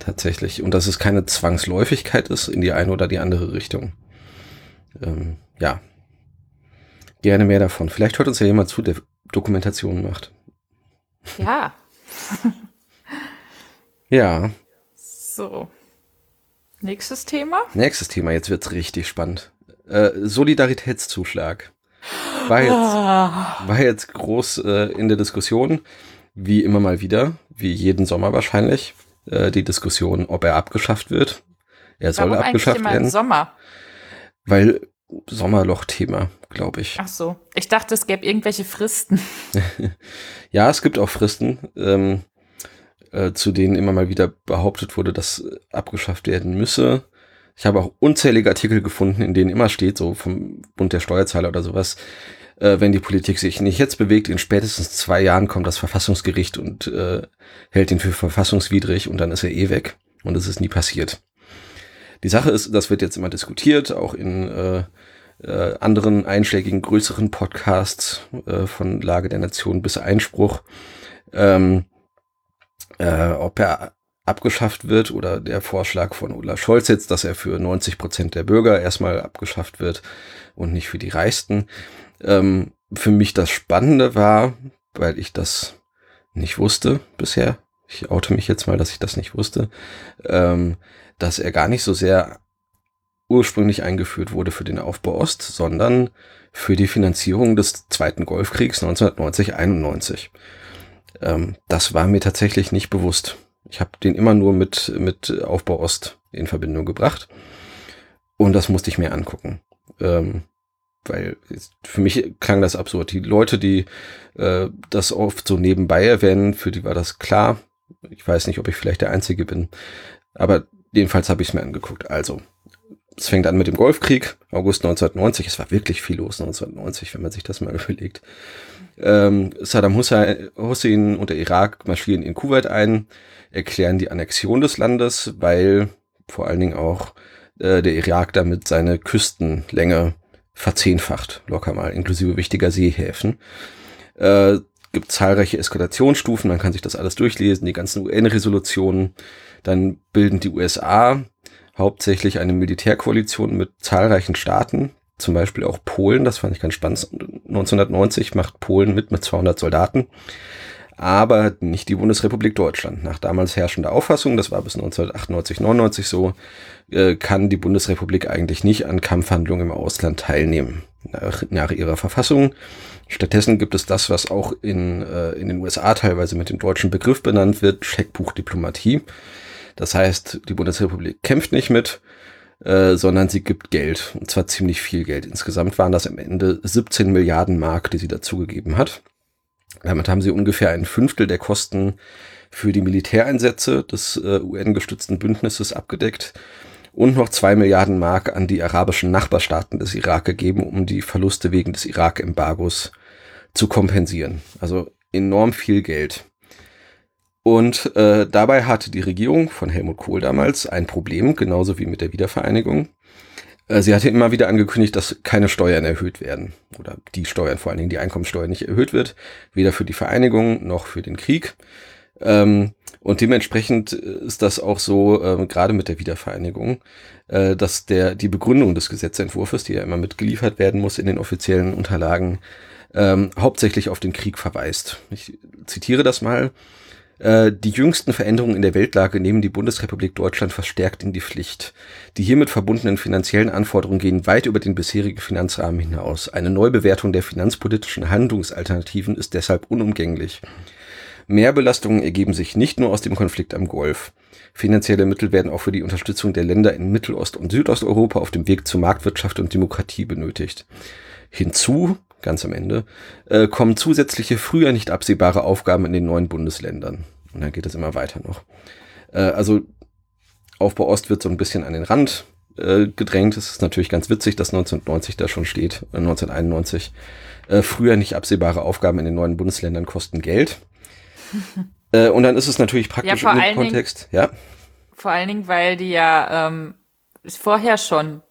Tatsächlich. Und dass es keine Zwangsläufigkeit ist in die eine oder die andere Richtung. Ähm, ja. Gerne mehr davon. Vielleicht hört uns ja jemand zu, der Dokumentationen macht. ja, Ja. so. Nächstes Thema? Nächstes Thema, jetzt wird's richtig spannend. Äh, Solidaritätszuschlag. War jetzt, war jetzt groß äh, in der Diskussion, wie immer mal wieder, wie jeden Sommer wahrscheinlich, äh, die Diskussion, ob er abgeschafft wird. Er soll Warum eigentlich abgeschafft immer im werden, Sommer? weil Sommerloch-Thema, glaube ich. Ach so. Ich dachte, es gäbe irgendwelche Fristen. Ja, es gibt auch Fristen, ähm, äh, zu denen immer mal wieder behauptet wurde, dass abgeschafft werden müsse. Ich habe auch unzählige Artikel gefunden, in denen immer steht, so vom Bund der Steuerzahler oder sowas, äh, wenn die Politik sich nicht jetzt bewegt, in spätestens zwei Jahren kommt das Verfassungsgericht und äh, hält ihn für verfassungswidrig und dann ist er eh weg. Und es ist nie passiert. Die Sache ist, das wird jetzt immer diskutiert, auch in äh, äh, anderen einschlägigen größeren Podcasts äh, von Lage der Nation bis Einspruch, ähm, äh, ob er abgeschafft wird oder der Vorschlag von Olaf Scholz jetzt, dass er für 90 Prozent der Bürger erstmal abgeschafft wird und nicht für die Reichsten. Ähm, für mich das Spannende war, weil ich das nicht wusste bisher, ich oute mich jetzt mal, dass ich das nicht wusste, ähm, dass er gar nicht so sehr ursprünglich eingeführt wurde für den Aufbau Ost, sondern für die Finanzierung des Zweiten Golfkriegs 1990-91. Ähm, das war mir tatsächlich nicht bewusst. Ich habe den immer nur mit, mit Aufbau Ost in Verbindung gebracht. Und das musste ich mir angucken. Ähm, weil für mich klang das absurd. Die Leute, die äh, das oft so nebenbei erwähnen, für die war das klar. Ich weiß nicht, ob ich vielleicht der Einzige bin. Aber jedenfalls habe ich es mir angeguckt. Also, es fängt an mit dem Golfkrieg, August 1990. Es war wirklich viel los 1990, wenn man sich das mal überlegt. Ähm, Saddam Hussein, und der Irak marschieren in Kuwait ein, erklären die Annexion des Landes, weil vor allen Dingen auch äh, der Irak damit seine Küstenlänge verzehnfacht, locker mal, inklusive wichtiger Seehäfen. Äh, gibt zahlreiche Eskalationsstufen, man kann sich das alles durchlesen, die ganzen UN-Resolutionen. Dann bilden die USA hauptsächlich eine Militärkoalition mit zahlreichen Staaten, zum Beispiel auch Polen, das fand ich ganz spannend. 1990 macht Polen mit mit 200 Soldaten, aber nicht die Bundesrepublik Deutschland. Nach damals herrschender Auffassung, das war bis 1998, 99 so, äh, kann die Bundesrepublik eigentlich nicht an Kampfhandlungen im Ausland teilnehmen. Nach, nach ihrer Verfassung. Stattdessen gibt es das, was auch in, äh, in den USA teilweise mit dem deutschen Begriff benannt wird, Scheckbuchdiplomatie. Das heißt, die Bundesrepublik kämpft nicht mit, äh, sondern sie gibt Geld. Und zwar ziemlich viel Geld. Insgesamt waren das am Ende 17 Milliarden Mark, die sie dazugegeben hat. Damit haben sie ungefähr ein Fünftel der Kosten für die Militäreinsätze des äh, UN-gestützten Bündnisses abgedeckt und noch zwei Milliarden Mark an die arabischen Nachbarstaaten des Irak gegeben, um die Verluste wegen des Irak-Embargos zu kompensieren. Also enorm viel Geld. Und äh, dabei hatte die Regierung von Helmut Kohl damals ein Problem, genauso wie mit der Wiedervereinigung. Äh, sie hatte immer wieder angekündigt, dass keine Steuern erhöht werden. Oder die Steuern, vor allen Dingen die Einkommensteuer nicht erhöht wird. Weder für die Vereinigung noch für den Krieg. Ähm, und dementsprechend ist das auch so, äh, gerade mit der Wiedervereinigung, äh, dass der, die Begründung des Gesetzentwurfs, die ja immer mitgeliefert werden muss in den offiziellen Unterlagen, ähm, hauptsächlich auf den Krieg verweist. Ich zitiere das mal. Äh, die jüngsten Veränderungen in der Weltlage nehmen die Bundesrepublik Deutschland verstärkt in die Pflicht. Die hiermit verbundenen finanziellen Anforderungen gehen weit über den bisherigen Finanzrahmen hinaus. Eine Neubewertung der finanzpolitischen Handlungsalternativen ist deshalb unumgänglich. Mehrbelastungen ergeben sich nicht nur aus dem Konflikt am Golf. Finanzielle Mittel werden auch für die Unterstützung der Länder in Mittelost- und Südosteuropa auf dem Weg zur Marktwirtschaft und Demokratie benötigt. Hinzu, ganz am Ende, äh, kommen zusätzliche früher nicht absehbare Aufgaben in den neuen Bundesländern. Und dann geht es immer weiter noch. Äh, also Aufbau Ost wird so ein bisschen an den Rand äh, gedrängt. Es ist natürlich ganz witzig, dass 1990 da schon steht, äh, 1991. Äh, früher nicht absehbare Aufgaben in den neuen Bundesländern kosten Geld. äh, und dann ist es natürlich praktisch Ja, dem allen Dingen- Kontext. Ja, Vor allen Dingen, weil die ja ähm, vorher schon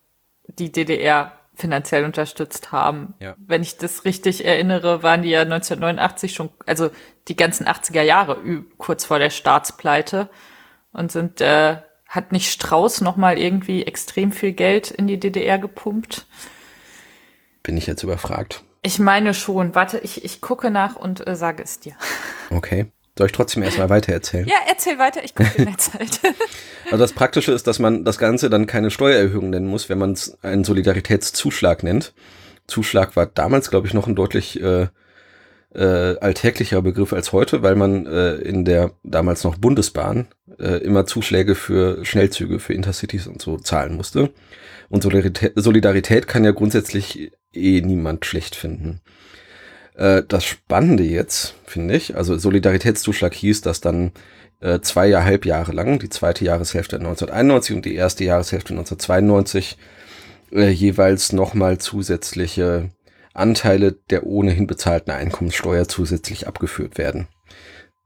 die DDR finanziell unterstützt haben. Ja. Wenn ich das richtig erinnere, waren die ja 1989 schon, also die ganzen 80er Jahre kurz vor der Staatspleite und sind, äh, hat nicht Strauß noch mal irgendwie extrem viel Geld in die DDR gepumpt? bin ich jetzt überfragt. Ich meine schon. Warte, ich, ich gucke nach und äh, sage es dir. Okay. Soll ich trotzdem erstmal weiter erzählen? Ja, erzähl weiter, ich gucke in der Zeit. Also das Praktische ist, dass man das Ganze dann keine Steuererhöhung nennen muss, wenn man es einen Solidaritätszuschlag nennt. Zuschlag war damals, glaube ich, noch ein deutlich äh, äh, alltäglicherer Begriff als heute, weil man äh, in der damals noch Bundesbahn äh, immer Zuschläge für Schnellzüge, für Intercities und so zahlen musste. Und Solidarität, Solidarität kann ja grundsätzlich eh niemand schlecht finden. Äh, das Spannende jetzt, finde ich, also Solidaritätszuschlag hieß, dass dann äh, zweieinhalb Jahre lang, die zweite Jahreshälfte 1991 und die erste Jahreshälfte 1992, äh, jeweils nochmal zusätzliche Anteile der ohnehin bezahlten Einkommenssteuer zusätzlich abgeführt werden.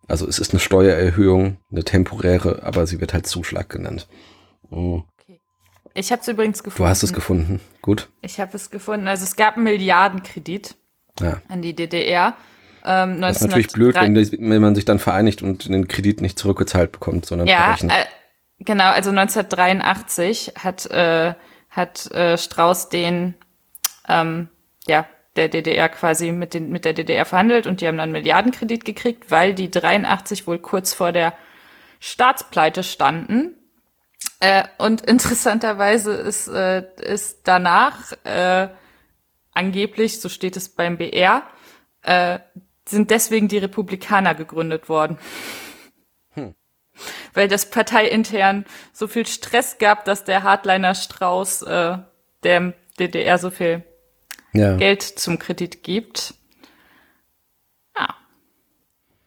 Also es ist eine Steuererhöhung, eine temporäre, aber sie wird halt Zuschlag genannt. Oh. Ich habe es übrigens gefunden. Du hast es gefunden. Gut. Ich habe es gefunden. Also es gab einen Milliardenkredit Ja. an die DDR. Ähm, Das ist natürlich blöd, wenn, wenn man sich dann vereinigt und den Kredit nicht zurückgezahlt bekommt, sondern Ja, äh, genau. Also 1983 hat äh, hat äh, Strauß den ähm, ja der DDR quasi mit den mit der DDR verhandelt und die haben dann Milliardenkredit gekriegt, weil die 83 wohl kurz vor der Staatspleite standen. Äh, und interessanterweise ist, äh, ist danach äh, angeblich, so steht es beim BR, äh, sind deswegen die Republikaner gegründet worden. Weil das parteiintern so viel Stress gab, dass der Hardliner Strauß äh, der DDR so viel ja. Geld zum Kredit gibt. Ja.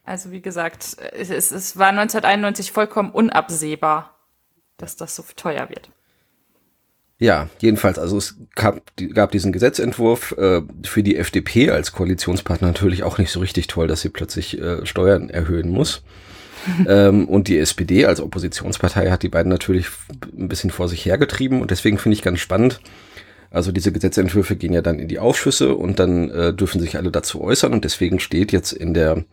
Also wie gesagt, es, es, es war 1991 vollkommen unabsehbar, dass das so teuer wird. Ja, jedenfalls, also es gab, gab diesen Gesetzentwurf äh, für die FDP als Koalitionspartner natürlich auch nicht so richtig toll, dass sie plötzlich äh, Steuern erhöhen muss. ähm, und die SPD als Oppositionspartei hat die beiden natürlich ein bisschen vor sich hergetrieben und deswegen finde ich ganz spannend. Also diese Gesetzentwürfe gehen ja dann in die Ausschüsse und dann äh, dürfen sich alle dazu äußern und deswegen steht jetzt in der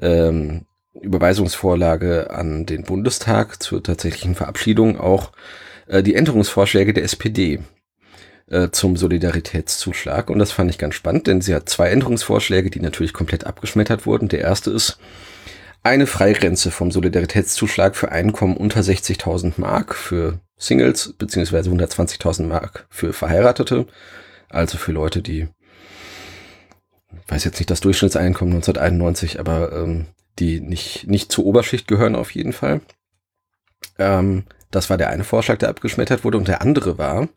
ähm, Überweisungsvorlage an den Bundestag zur tatsächlichen Verabschiedung auch äh, die Änderungsvorschläge der SPD äh, zum Solidaritätszuschlag. Und das fand ich ganz spannend, denn sie hat zwei Änderungsvorschläge, die natürlich komplett abgeschmettert wurden. Der erste ist eine Freigrenze vom Solidaritätszuschlag für Einkommen unter 60.000 Mark für Singles beziehungsweise 120.000 Mark für Verheiratete, also für Leute, die weiß jetzt nicht das Durchschnittseinkommen 1991, aber ähm, die nicht, nicht zur Oberschicht gehören auf jeden Fall. Ähm, das war der eine Vorschlag, der abgeschmettert wurde. Und der andere war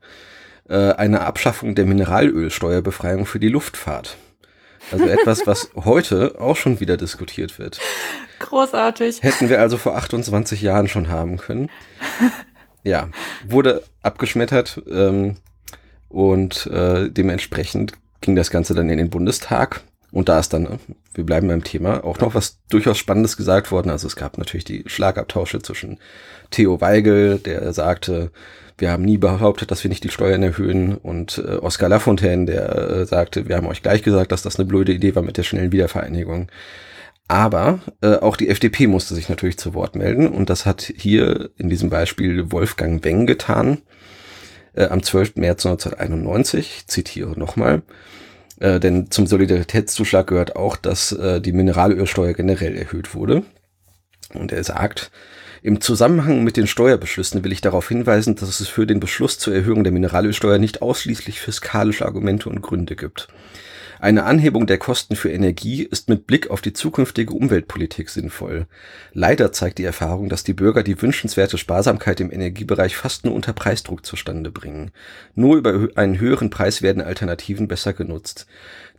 äh, eine Abschaffung der Mineralölsteuerbefreiung für die Luftfahrt. Also etwas, was heute auch schon wieder diskutiert wird. Großartig. Hätten wir also vor 28 Jahren schon haben können. Ja, wurde abgeschmettert ähm, und äh, dementsprechend ging das Ganze dann in den Bundestag. Und da ist dann, äh, wir bleiben beim Thema, auch noch was durchaus Spannendes gesagt worden. Also es gab natürlich die Schlagabtausche zwischen Theo Weigel, der sagte, wir haben nie behauptet, dass wir nicht die Steuern erhöhen, und äh, Oskar Lafontaine, der äh, sagte, wir haben euch gleich gesagt, dass das eine blöde Idee war mit der schnellen Wiedervereinigung. Aber äh, auch die FDP musste sich natürlich zu Wort melden und das hat hier in diesem Beispiel Wolfgang Weng getan. Äh, am 12. März 1991, ich zitiere nochmal, äh, denn zum Solidaritätszuschlag gehört auch, dass äh, die Mineralölsteuer generell erhöht wurde. Und er sagt, im Zusammenhang mit den Steuerbeschlüssen will ich darauf hinweisen, dass es für den Beschluss zur Erhöhung der Mineralölsteuer nicht ausschließlich fiskalische Argumente und Gründe gibt. Eine Anhebung der Kosten für Energie ist mit Blick auf die zukünftige Umweltpolitik sinnvoll. Leider zeigt die Erfahrung, dass die Bürger die wünschenswerte Sparsamkeit im Energiebereich fast nur unter Preisdruck zustande bringen. Nur über einen höheren Preis werden Alternativen besser genutzt.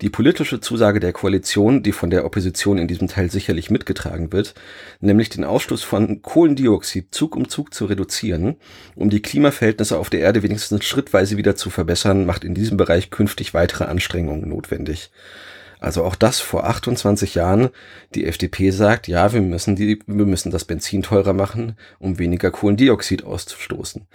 Die politische Zusage der Koalition, die von der Opposition in diesem Teil sicherlich mitgetragen wird, nämlich den Ausstoß von Kohlendioxid Zug um Zug zu reduzieren, um die Klimaverhältnisse auf der Erde wenigstens schrittweise wieder zu verbessern, macht in diesem Bereich künftig weitere Anstrengungen notwendig. Also auch das vor 28 Jahren. Die FDP sagt, ja, wir müssen die, wir müssen das Benzin teurer machen, um weniger Kohlendioxid auszustoßen.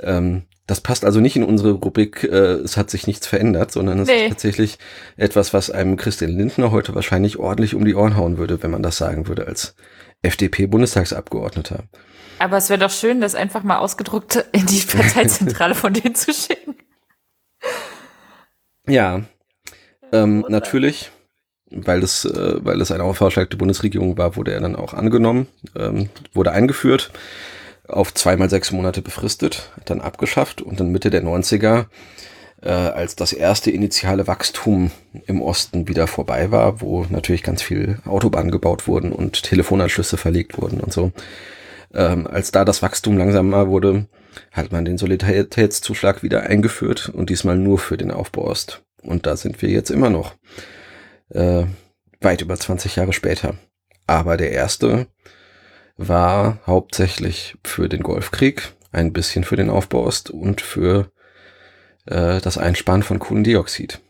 Ähm, das passt also nicht in unsere Rubrik, äh, es hat sich nichts verändert, sondern es Nee. ist tatsächlich etwas, was einem Christian Lindner heute wahrscheinlich ordentlich um die Ohren hauen würde, wenn man das sagen würde als FDP-Bundestagsabgeordneter. Aber es wäre doch schön, das einfach mal ausgedruckt in die Parteizentrale von denen zu schicken. Ja, ähm, natürlich, weil es, äh, weil es eine Vorschlag der Bundesregierung war, wurde er dann auch angenommen, ähm, wurde eingeführt, auf zweimal sechs Monate befristet, dann abgeschafft und dann Mitte der 90er, äh, als das erste initiale Wachstum im Osten wieder vorbei war, wo natürlich ganz viel Autobahnen gebaut wurden und Telefonanschlüsse verlegt wurden und so. Ähm, als da das Wachstum langsamer wurde, hat man den Solidaritätszuschlag wieder eingeführt und diesmal nur für den Aufbau Ost. Und da sind wir jetzt immer noch. Äh, weit über 20 Jahre später. Aber der erste war hauptsächlich für den Golfkrieg, ein bisschen für den Aufbau Ost und für äh, das Einsparen von Kohlendioxid.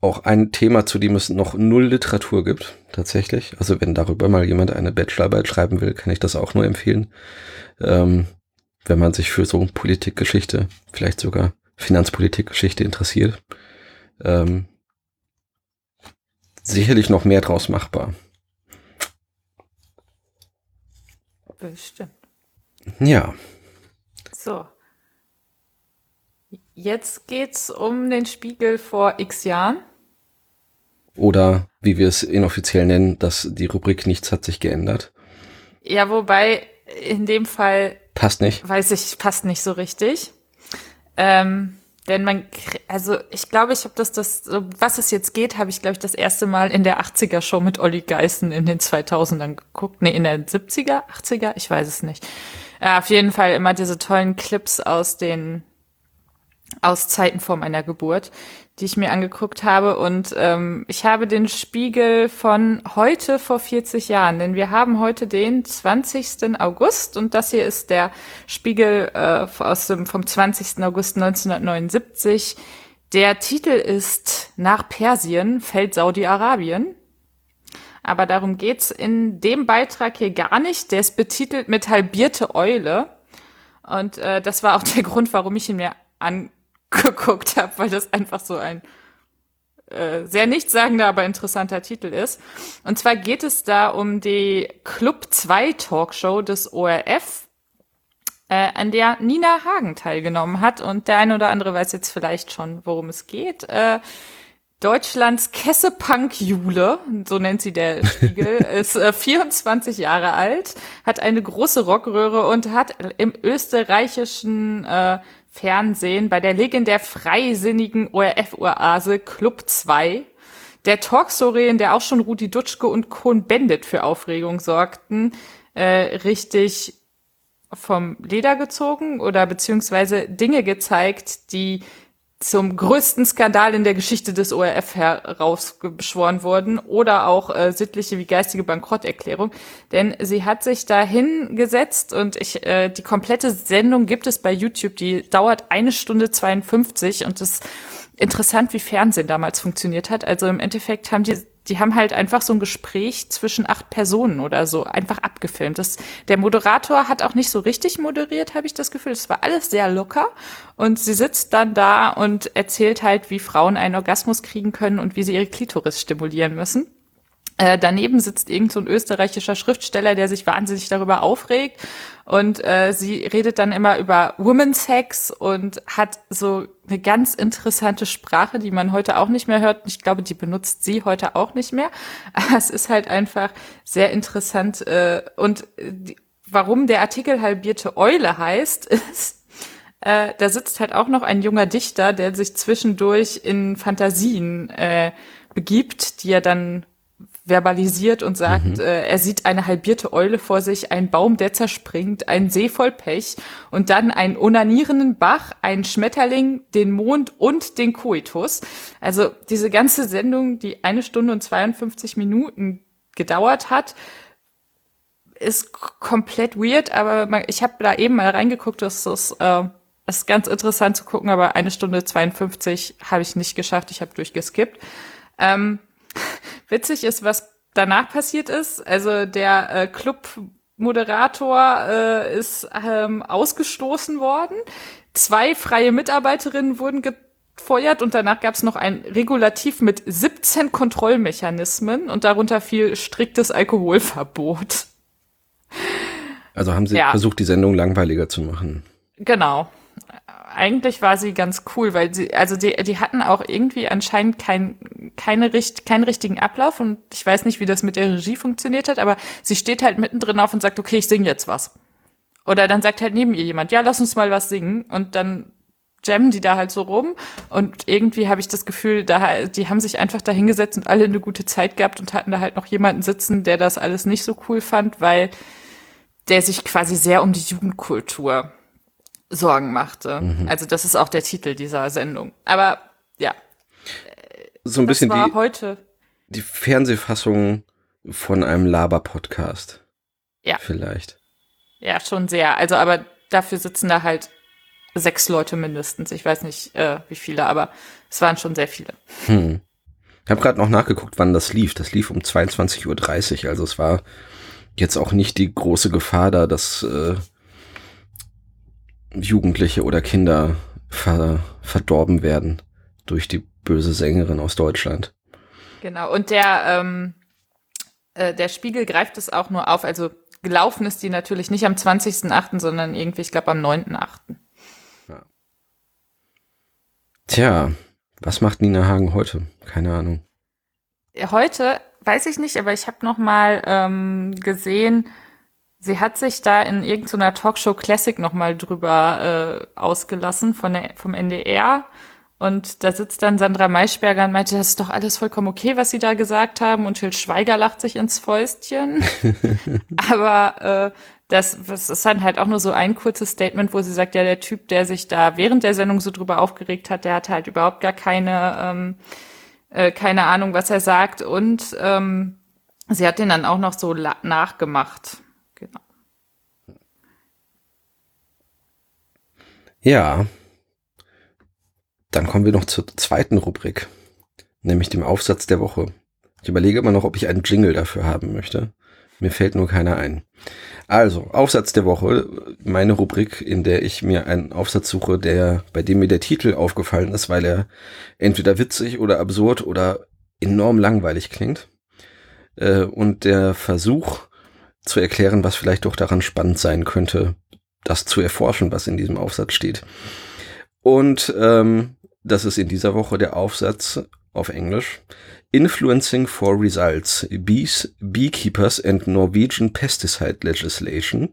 Auch ein Thema, zu dem es noch null Literatur gibt, tatsächlich. Also wenn darüber mal jemand eine Bachelorarbeit schreiben will, kann ich das auch nur empfehlen. Ähm, wenn man sich für so Politikgeschichte, vielleicht sogar Finanzpolitikgeschichte interessiert. Ähm, sicherlich noch mehr draus machbar. Bestimmt. Ja, So. Jetzt geht's um den Spiegel vor x Jahren. oder wie wir es inoffiziell nennen, dass die Rubrik Nichts hat sich geändert. Ja, wobei in dem Fall Passt nicht. weiß ich, passt nicht so richtig. Ähm, denn man, also ich glaube, ich habe das, das, was es jetzt geht, habe ich, glaube ich, das erste Mal in der 80er Show mit Olli Geißen in den 2000ern geguckt. Nee, in der 70er, 80er, ich weiß es nicht. Ja, auf jeden Fall immer diese tollen Clips aus den, aus Zeiten vor meiner Geburt, die ich mir angeguckt habe. Und ähm, ich habe den Spiegel von heute vor 40 Jahren, denn wir haben heute den 20. August und das hier ist der Spiegel äh, aus dem, vom 20. August 1979. Der Titel ist Nach Persien fällt Saudi-Arabien. Aber darum geht's in dem Beitrag hier gar nicht. Der ist betitelt mit halbierte Eule. Und äh, das war auch der Grund, warum ich ihn mir angeguckt habe, weil das einfach so ein äh, sehr nichtssagender, aber interessanter Titel ist. Und zwar geht es da um die Club 2 Talkshow des ORF, äh, an der Nina Hagen teilgenommen hat. Und der eine oder andere weiß jetzt vielleicht schon, worum es geht. Äh, Deutschlands Kessepunk-Jule, so nennt sie der Spiegel, ist äh, 24 Jahre alt, hat eine große Rockröhre und hat im österreichischen äh, Fernsehen bei der legendär freisinnigen ORF-Oase Club 2 der Talkstory, in der auch schon Rudi Dutschke und Kohn Bendit für Aufregung sorgten, äh, richtig vom Leder gezogen oder beziehungsweise Dinge gezeigt, die zum größten Skandal in der Geschichte des ORF herausbeschworen wurden oder auch äh, sittliche wie geistige Bankrotterklärung. Denn sie hat sich da hingesetzt und ich, äh, die komplette Sendung gibt es bei YouTube, die dauert eine Stunde 52 und es ist interessant, wie Fernsehen damals funktioniert hat. Also im Endeffekt haben die die haben halt einfach so ein Gespräch zwischen acht Personen oder so einfach abgefilmt. Das, der Moderator hat auch nicht so richtig moderiert, habe ich das Gefühl. Es war alles sehr locker und sie sitzt dann da und erzählt halt, wie Frauen einen Orgasmus kriegen können und wie sie ihre Klitoris stimulieren müssen. Äh, daneben sitzt irgend so ein österreichischer Schriftsteller, der sich wahnsinnig darüber aufregt. Und äh, sie redet dann immer über Women's Sex und hat so eine ganz interessante Sprache, die man heute auch nicht mehr hört. Ich glaube, die benutzt sie heute auch nicht mehr. Es ist halt einfach sehr interessant. Äh, und die, warum der Artikel halbierte Eule heißt, ist, äh, da sitzt halt auch noch ein junger Dichter, der sich zwischendurch in Fantasien äh, begibt, die er dann verbalisiert und sagt, mhm. äh, er sieht eine halbierte Eule vor sich, einen Baum, der zerspringt, einen See voll Pech und dann einen onanierenden Bach, einen Schmetterling, den Mond und den Koitus. Also diese ganze Sendung, die eine Stunde und 52 Minuten gedauert hat, ist komplett weird, aber ich habe da eben mal reingeguckt, das ist, äh, ist ganz interessant zu gucken, aber eine Stunde 52 habe ich nicht geschafft, ich habe durchgeskippt. Ähm, Witzig ist, was danach passiert ist. Also der äh, Club-Moderator äh, ist ähm, ausgestoßen worden. Zwei freie Mitarbeiterinnen wurden gefeuert und danach gab es noch ein Regulativ mit 17 Kontrollmechanismen und darunter fiel striktes Alkoholverbot. Also haben sie ja. versucht, die Sendung langweiliger zu machen. Genau eigentlich war sie ganz cool, weil sie, also die, die hatten auch irgendwie anscheinend kein, keine, keinen richtigen Ablauf und ich weiß nicht, wie das mit der Regie funktioniert hat, aber sie steht halt mittendrin auf und sagt, okay, ich singe jetzt was. Oder dann sagt halt neben ihr jemand, ja, lass uns mal was singen und dann jammen die da halt so rum und irgendwie habe ich das Gefühl, da, die haben sich einfach da hingesetzt und alle eine gute Zeit gehabt und hatten da halt noch jemanden sitzen, der das alles nicht so cool fand, weil der sich quasi sehr um die Jugendkultur Sorgen machte. Mhm. Also das ist auch der Titel dieser Sendung. Aber ja. So ein bisschen die, heute. die Fernsehfassung von einem Laber-Podcast. Ja. Vielleicht. Ja, schon sehr. Also, aber dafür sitzen da halt sechs Leute mindestens. Ich weiß nicht, äh, wie viele, aber es waren schon sehr viele. Hm. Ich habe gerade noch nachgeguckt, wann das lief. Das lief um 22.30 Uhr. Also es war jetzt auch nicht die große Gefahr da, dass äh, Jugendliche oder Kinder ver verdorben werden durch die böse Sängerin aus Deutschland. Genau, und der, ähm, äh, der Spiegel greift es auch nur auf. Also gelaufen ist die natürlich nicht am 20.8., sondern irgendwie, ich glaube, am 9.8. Ja. Tja, was macht Nina Hagen heute? Keine Ahnung. Heute weiß ich nicht, aber ich habe noch mal ähm, gesehen, Sie hat sich da in irgendeiner Talkshow Classic nochmal drüber äh, ausgelassen von der, vom NDR. Und da sitzt dann Sandra Maischberger und meinte, das ist doch alles vollkommen okay, was Sie da gesagt haben. Und Till Schweiger lacht sich ins Fäustchen. Aber äh, das, das ist dann halt auch nur so ein kurzes Statement, wo sie sagt, ja, der Typ, der sich da während der Sendung so drüber aufgeregt hat, der hat halt überhaupt gar keine, ähm, äh, keine Ahnung, was er sagt. Und ähm, sie hat den dann auch noch so nachgemacht. Genau. Ja. Dann kommen wir noch zur zweiten Rubrik, nämlich dem Aufsatz der Woche. Ich überlege immer noch, ob ich einen Jingle dafür haben möchte. Mir fällt nur keiner ein. Also, Aufsatz der Woche, meine Rubrik, in der ich mir einen Aufsatz suche, der, bei dem mir der Titel aufgefallen ist, weil er entweder witzig oder absurd oder enorm langweilig klingt. Äh, und der Versuch, zu erklären, was vielleicht doch daran spannend sein könnte, das zu erforschen, was in diesem Aufsatz steht. Und ähm, das ist in dieser Woche der Aufsatz auf Englisch. Influencing for Results, Bees, Beekeepers and Norwegian Pesticide Legislation.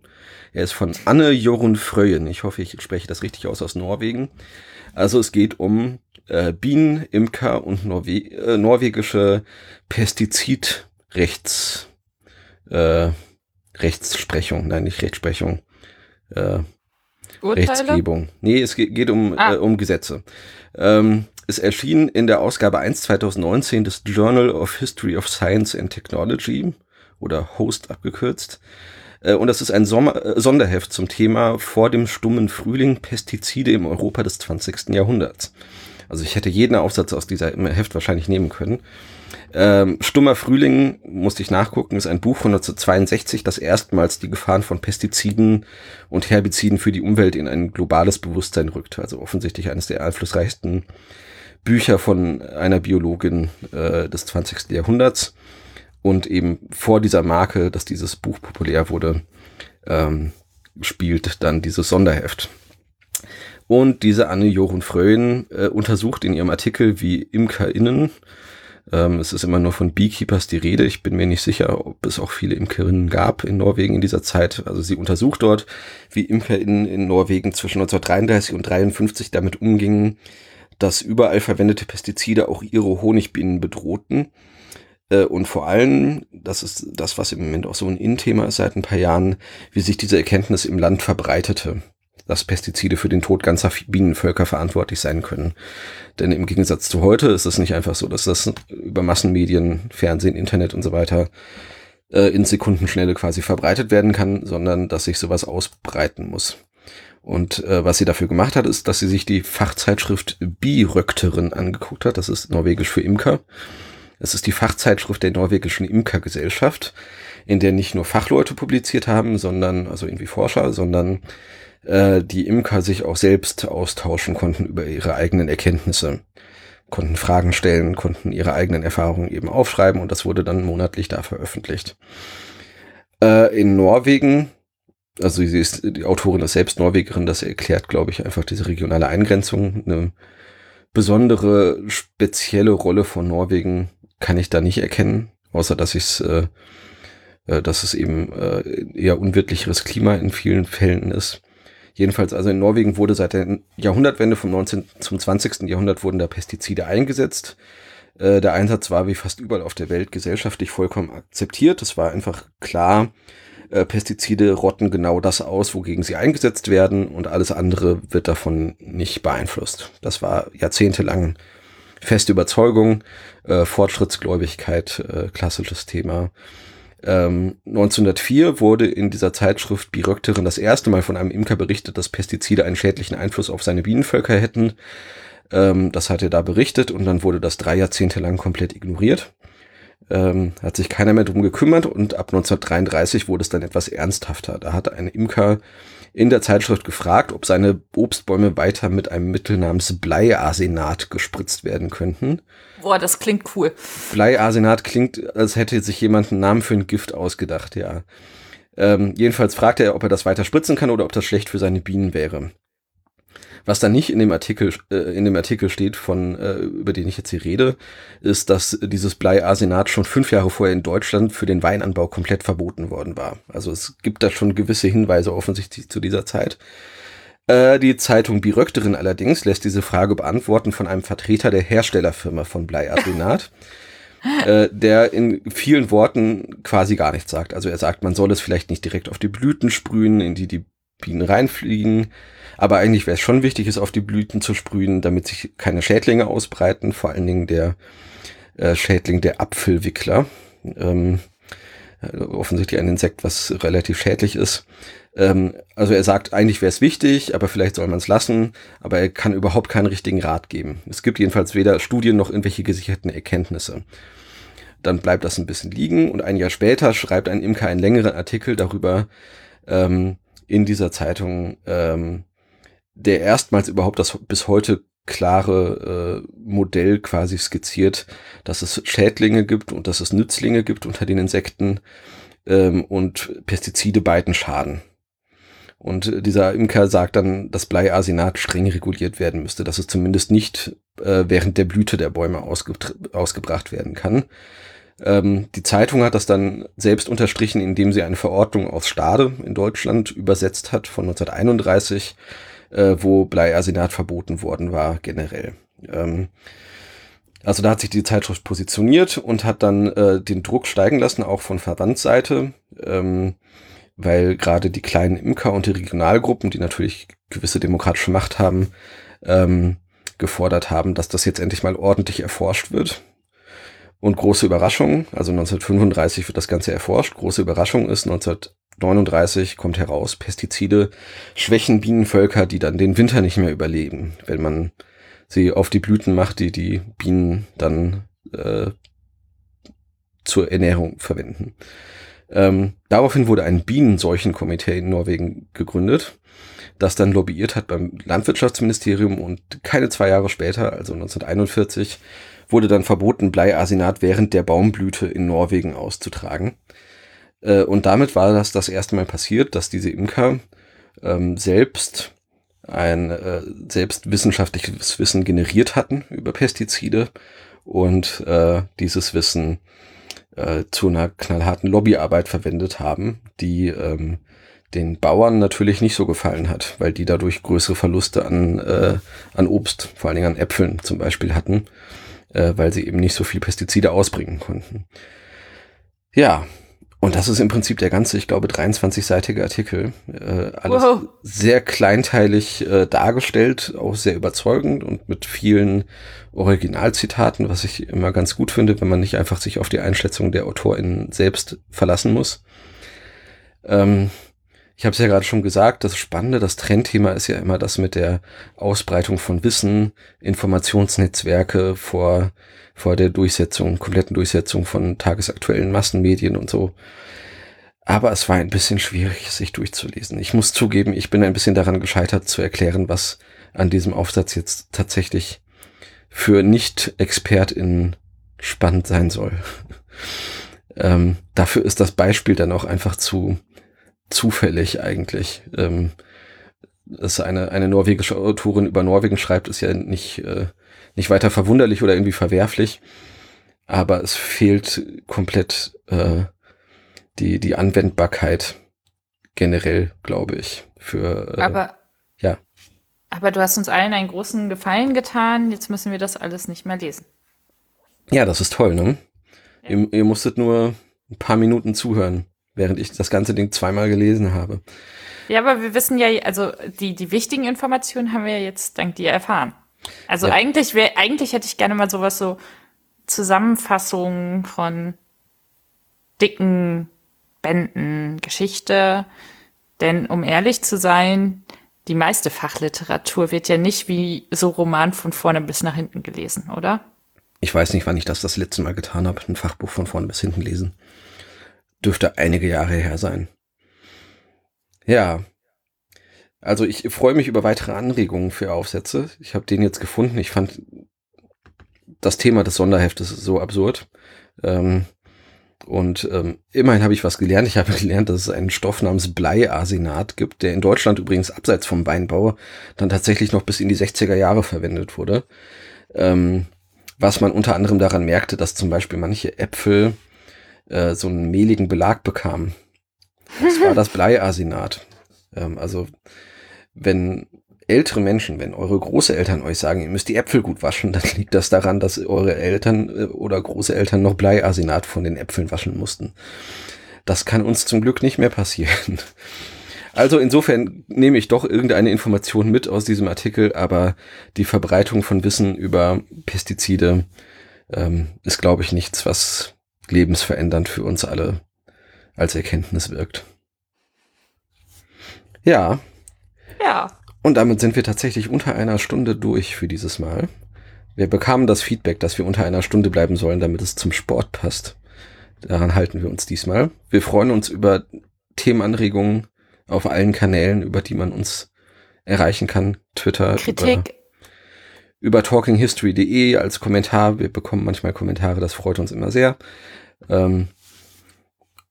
Er ist von Anne Jorun Fröyen. Ich hoffe, ich spreche das richtig aus aus Norwegen. Also es geht um äh, Bienen, Imker und Norwe äh, norwegische Pestizidrechts äh, Rechtsprechung, nein, nicht Rechtsprechung, äh, Rechtsgebung. Nee, es geht, um, ah. äh, um Gesetze. Ähm, es erschien in der Ausgabe 1 2019 des Journal of History of Science and Technology oder HOST abgekürzt. Äh, und das ist ein Sommer, äh, Sonderheft zum Thema vor dem stummen Frühling Pestizide im Europa des 20. Jahrhunderts. Also ich hätte jeden Aufsatz aus dieser Heft wahrscheinlich nehmen können. Ähm, Stummer Frühling, musste ich nachgucken, ist ein Buch von 1962, das erstmals die Gefahren von Pestiziden und Herbiziden für die Umwelt in ein globales Bewusstsein rückt. Also offensichtlich eines der einflussreichsten Bücher von einer Biologin äh, des 20. Jahrhunderts. Und eben vor dieser Marke, dass dieses Buch populär wurde, ähm, spielt dann dieses Sonderheft. Und diese Anne Jorun Fröhn äh, untersucht in ihrem Artikel, wie ImkerInnen, ähm, es ist immer nur von Beekeepers die Rede, ich bin mir nicht sicher, ob es auch viele Imkerinnen gab in Norwegen in dieser Zeit. Also sie untersucht dort, wie ImkerInnen in Norwegen zwischen 1933 und 1953 damit umgingen, dass überall verwendete Pestizide auch ihre Honigbienen bedrohten. Äh, und vor allem, das ist das, was im Moment auch so ein In-Thema ist seit ein paar Jahren, wie sich diese Erkenntnis im Land verbreitete dass Pestizide für den Tod ganzer Bienenvölker verantwortlich sein können. Denn im Gegensatz zu heute ist es nicht einfach so, dass das über Massenmedien, Fernsehen, Internet und so weiter äh, in Sekundenschnelle quasi verbreitet werden kann, sondern dass sich sowas ausbreiten muss. Und äh, was sie dafür gemacht hat, ist, dass sie sich die Fachzeitschrift Birökterin angeguckt hat. Das ist norwegisch für Imker. Es ist die Fachzeitschrift der norwegischen Imkergesellschaft, in der nicht nur Fachleute publiziert haben, sondern, also irgendwie Forscher, sondern äh, die Imker sich auch selbst austauschen konnten über ihre eigenen Erkenntnisse, konnten Fragen stellen, konnten ihre eigenen Erfahrungen eben aufschreiben und das wurde dann monatlich da veröffentlicht. Äh, in Norwegen, also sie ist, die Autorin ist selbst Norwegerin, das erklärt, glaube ich, einfach diese regionale Eingrenzung. Eine besondere, spezielle Rolle von Norwegen kann ich da nicht erkennen, außer dass ich es äh, äh, dass es eben äh, eher unwirtlicheres Klima in vielen Fällen ist. Jedenfalls also in Norwegen wurde seit der Jahrhundertwende vom 19. zum 20. Jahrhundert wurden da Pestizide eingesetzt. Äh, der Einsatz war wie fast überall auf der Welt gesellschaftlich vollkommen akzeptiert. Es war einfach klar, äh, Pestizide rotten genau das aus, wogegen sie eingesetzt werden und alles andere wird davon nicht beeinflusst. Das war jahrzehntelang feste Überzeugung, äh, Fortschrittsgläubigkeit, äh, klassisches Thema. Ähm, 1904 wurde in dieser Zeitschrift Birökterin das erste Mal von einem Imker berichtet, dass Pestizide einen schädlichen Einfluss auf seine Bienenvölker hätten. Ähm, das hat er da berichtet und dann wurde das drei Jahrzehnte lang komplett ignoriert. Ähm, hat sich keiner mehr drum gekümmert und ab 1933 wurde es dann etwas ernsthafter. Da hat ein Imker in der Zeitschrift gefragt, ob seine Obstbäume weiter mit einem Mittel namens Bleiarsenat gespritzt werden könnten. Boah, das klingt cool. Bleiarsenat klingt, als hätte sich jemand einen Namen für ein Gift ausgedacht, ja. Ähm, jedenfalls fragte er, ob er das weiter spritzen kann oder ob das schlecht für seine Bienen wäre. Was da nicht in dem Artikel, äh, in dem Artikel steht, von, äh, über den ich jetzt hier rede, ist, dass dieses Bleiarsenat schon fünf Jahre vorher in Deutschland für den Weinanbau komplett verboten worden war. Also es gibt da schon gewisse Hinweise offensichtlich zu dieser Zeit. Äh, die Zeitung Birökterin allerdings lässt diese Frage beantworten von einem Vertreter der Herstellerfirma von Bleiarsenat. äh, der in vielen Worten quasi gar nichts sagt. Also er sagt, man soll es vielleicht nicht direkt auf die Blüten sprühen, in die die Bienen reinfliegen. Aber eigentlich wäre es schon wichtig, es auf die Blüten zu sprühen, damit sich keine Schädlinge ausbreiten. Vor allen Dingen der äh, Schädling der Apfelwickler. Ähm, äh, offensichtlich ein Insekt, was relativ schädlich ist. Ähm, also er sagt, eigentlich wäre es wichtig, aber vielleicht soll man es lassen. Aber er kann überhaupt keinen richtigen Rat geben. Es gibt jedenfalls weder Studien noch irgendwelche gesicherten Erkenntnisse. Dann bleibt das ein bisschen liegen und ein Jahr später schreibt ein Imker einen längeren Artikel darüber, ähm, in dieser Zeitung, ähm, der erstmals überhaupt das bis heute klare äh, Modell quasi skizziert, dass es Schädlinge gibt und dass es Nützlinge gibt unter den Insekten ähm, und Pestizide beiden schaden. Und dieser Imker sagt dann, dass Bleiarsenat streng reguliert werden müsste, dass es zumindest nicht äh, während der Blüte der Bäume ausge ausgebracht werden kann. Ähm, die Zeitung hat das dann selbst unterstrichen, indem sie eine Verordnung aus Stade in Deutschland übersetzt hat von 1931, äh, wo Bleiarsenat verboten worden war generell. Ähm, also da hat sich die Zeitschrift positioniert und hat dann äh, den Druck steigen lassen, auch von Verbandsseite, ähm, weil gerade die kleinen Imker und die Regionalgruppen, die natürlich gewisse demokratische Macht haben, ähm, gefordert haben, dass das jetzt endlich mal ordentlich erforscht wird. Und große Überraschung, also 1935 wird das Ganze erforscht. Große Überraschung ist, 1939 kommt heraus, Pestizide schwächen Bienenvölker, die dann den Winter nicht mehr überleben, wenn man sie auf die Blüten macht, die die Bienen dann äh, zur Ernährung verwenden. Ähm, daraufhin wurde ein Bienenseuchenkomitee in Norwegen gegründet, das dann lobbyiert hat beim Landwirtschaftsministerium und keine zwei Jahre später, also 1941, wurde dann verboten, Bleiarsenat während der Baumblüte in Norwegen auszutragen. Äh, und damit war das das erste Mal passiert, dass diese Imker ähm, selbst ein äh, selbst wissenschaftliches Wissen generiert hatten über Pestizide und äh, dieses Wissen äh, zu einer knallharten Lobbyarbeit verwendet haben, die ähm, den Bauern natürlich nicht so gefallen hat, weil die dadurch größere Verluste an, äh, an Obst, vor allen Dingen an Äpfeln zum Beispiel hatten, äh, weil sie eben nicht so viel Pestizide ausbringen konnten. Ja, und das ist im Prinzip der ganze, ich glaube, 23-seitige Artikel. Äh, alles Wow. sehr kleinteilig äh, dargestellt, auch sehr überzeugend und mit vielen Originalzitaten, was ich immer ganz gut finde, wenn man nicht einfach sich auf die Einschätzung der AutorInnen selbst verlassen muss. Ähm, ich habe es ja gerade schon gesagt, das Spannende, das Trendthema ist ja immer das mit der Ausbreitung von Wissen, Informationsnetzwerke vor, vor der Durchsetzung, kompletten Durchsetzung von tagesaktuellen Massenmedien und so. Aber es war ein bisschen schwierig, sich durchzulesen. Ich muss zugeben, ich bin ein bisschen daran gescheitert zu erklären, was an diesem Aufsatz jetzt tatsächlich für Nicht-ExpertInnen spannend sein soll. ähm, dafür ist das Beispiel dann auch einfach zu zufällig eigentlich. Ähm, dass eine, eine norwegische Autorin über Norwegen schreibt, ist ja nicht, äh, nicht weiter verwunderlich oder irgendwie verwerflich. Aber es fehlt komplett äh, die, die Anwendbarkeit generell, glaube ich, für äh, Aber, ja. aber du hast uns allen einen großen Gefallen getan. Jetzt müssen wir das alles nicht mehr lesen. Ja, das ist toll, ne? Ihr, ihr musstet nur ein paar Minuten zuhören, während ich das ganze Ding zweimal gelesen habe. Ja, aber wir wissen ja, also die, die wichtigen Informationen haben wir ja jetzt dank dir erfahren. Also Ja. eigentlich wäre, eigentlich hätte ich gerne mal sowas so Zusammenfassungen von dicken Bänden, Geschichte. Denn um ehrlich zu sein, die meiste Fachliteratur wird ja nicht wie so Roman von vorne bis nach hinten gelesen, oder? Ich weiß nicht, wann ich das das letzte Mal getan habe, ein Fachbuch von vorne bis hinten lesen. Dürfte einige Jahre her sein. Ja. Also ich freue mich über weitere Anregungen für Aufsätze. Ich habe den jetzt gefunden. Ich fand das Thema des Sonderheftes so absurd. Ähm, und ähm, immerhin habe ich was gelernt. Ich habe gelernt, dass es einen Stoff namens Bleiarsenat gibt, der in Deutschland übrigens abseits vom Weinbau dann tatsächlich noch bis in die 60er Jahre verwendet wurde. Ähm, was man unter anderem daran merkte, dass zum Beispiel manche Äpfel äh, so einen mehligen Belag bekamen. Das war das Bleiarsenat. Ähm, also wenn ältere Menschen, wenn eure Großeltern euch sagen, ihr müsst die Äpfel gut waschen, dann liegt das daran, dass eure Eltern äh, oder Großeltern noch Bleiarsenat von den Äpfeln waschen mussten. Das kann uns zum Glück nicht mehr passieren. Also insofern nehme ich doch irgendeine Information mit aus diesem Artikel, aber die Verbreitung von Wissen über Pestizide ähm, ist, glaube ich, nichts, was lebensverändernd für uns alle als Erkenntnis wirkt. Ja, Ja. und damit sind wir tatsächlich unter einer Stunde durch für dieses Mal. Wir bekamen das Feedback, dass wir unter einer Stunde bleiben sollen, damit es zum Sport passt. Daran halten wir uns diesmal. Wir freuen uns über Themenanregungen auf allen Kanälen, über die man uns erreichen kann. Twitter, Kritik. Über talkinghistory.de als Kommentar. Wir bekommen manchmal Kommentare, das freut uns immer sehr. Ähm,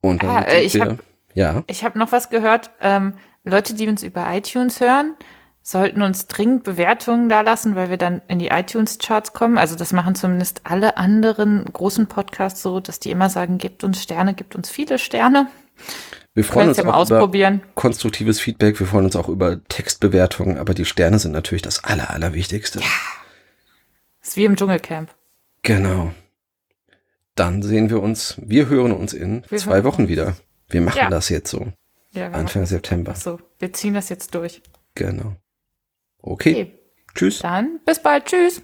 und dann Ah, äh, ich wir, hab- ja, Ich habe noch was gehört. Ähm, Leute, die uns über iTunes hören, sollten uns dringend Bewertungen da lassen, weil wir dann in die iTunes-Charts kommen. Also das machen zumindest alle anderen großen Podcasts so, dass die immer sagen, gebt uns Sterne, gebt uns viele Sterne. wir freuen uns ja auch über konstruktives Feedback. Wir freuen uns auch über Textbewertungen, aber die Sterne sind natürlich das Aller, Allerwichtigste. Ist wie im Dschungelcamp. Genau. Dann sehen wir uns, wir hören uns in Wir zwei Wochen wieder. Wir machen Ja. das jetzt so. Ja, Anfang machen September. So, wir ziehen das jetzt durch. Genau. Okay. Okay, Tschüss. dann bis bald. Tschüss.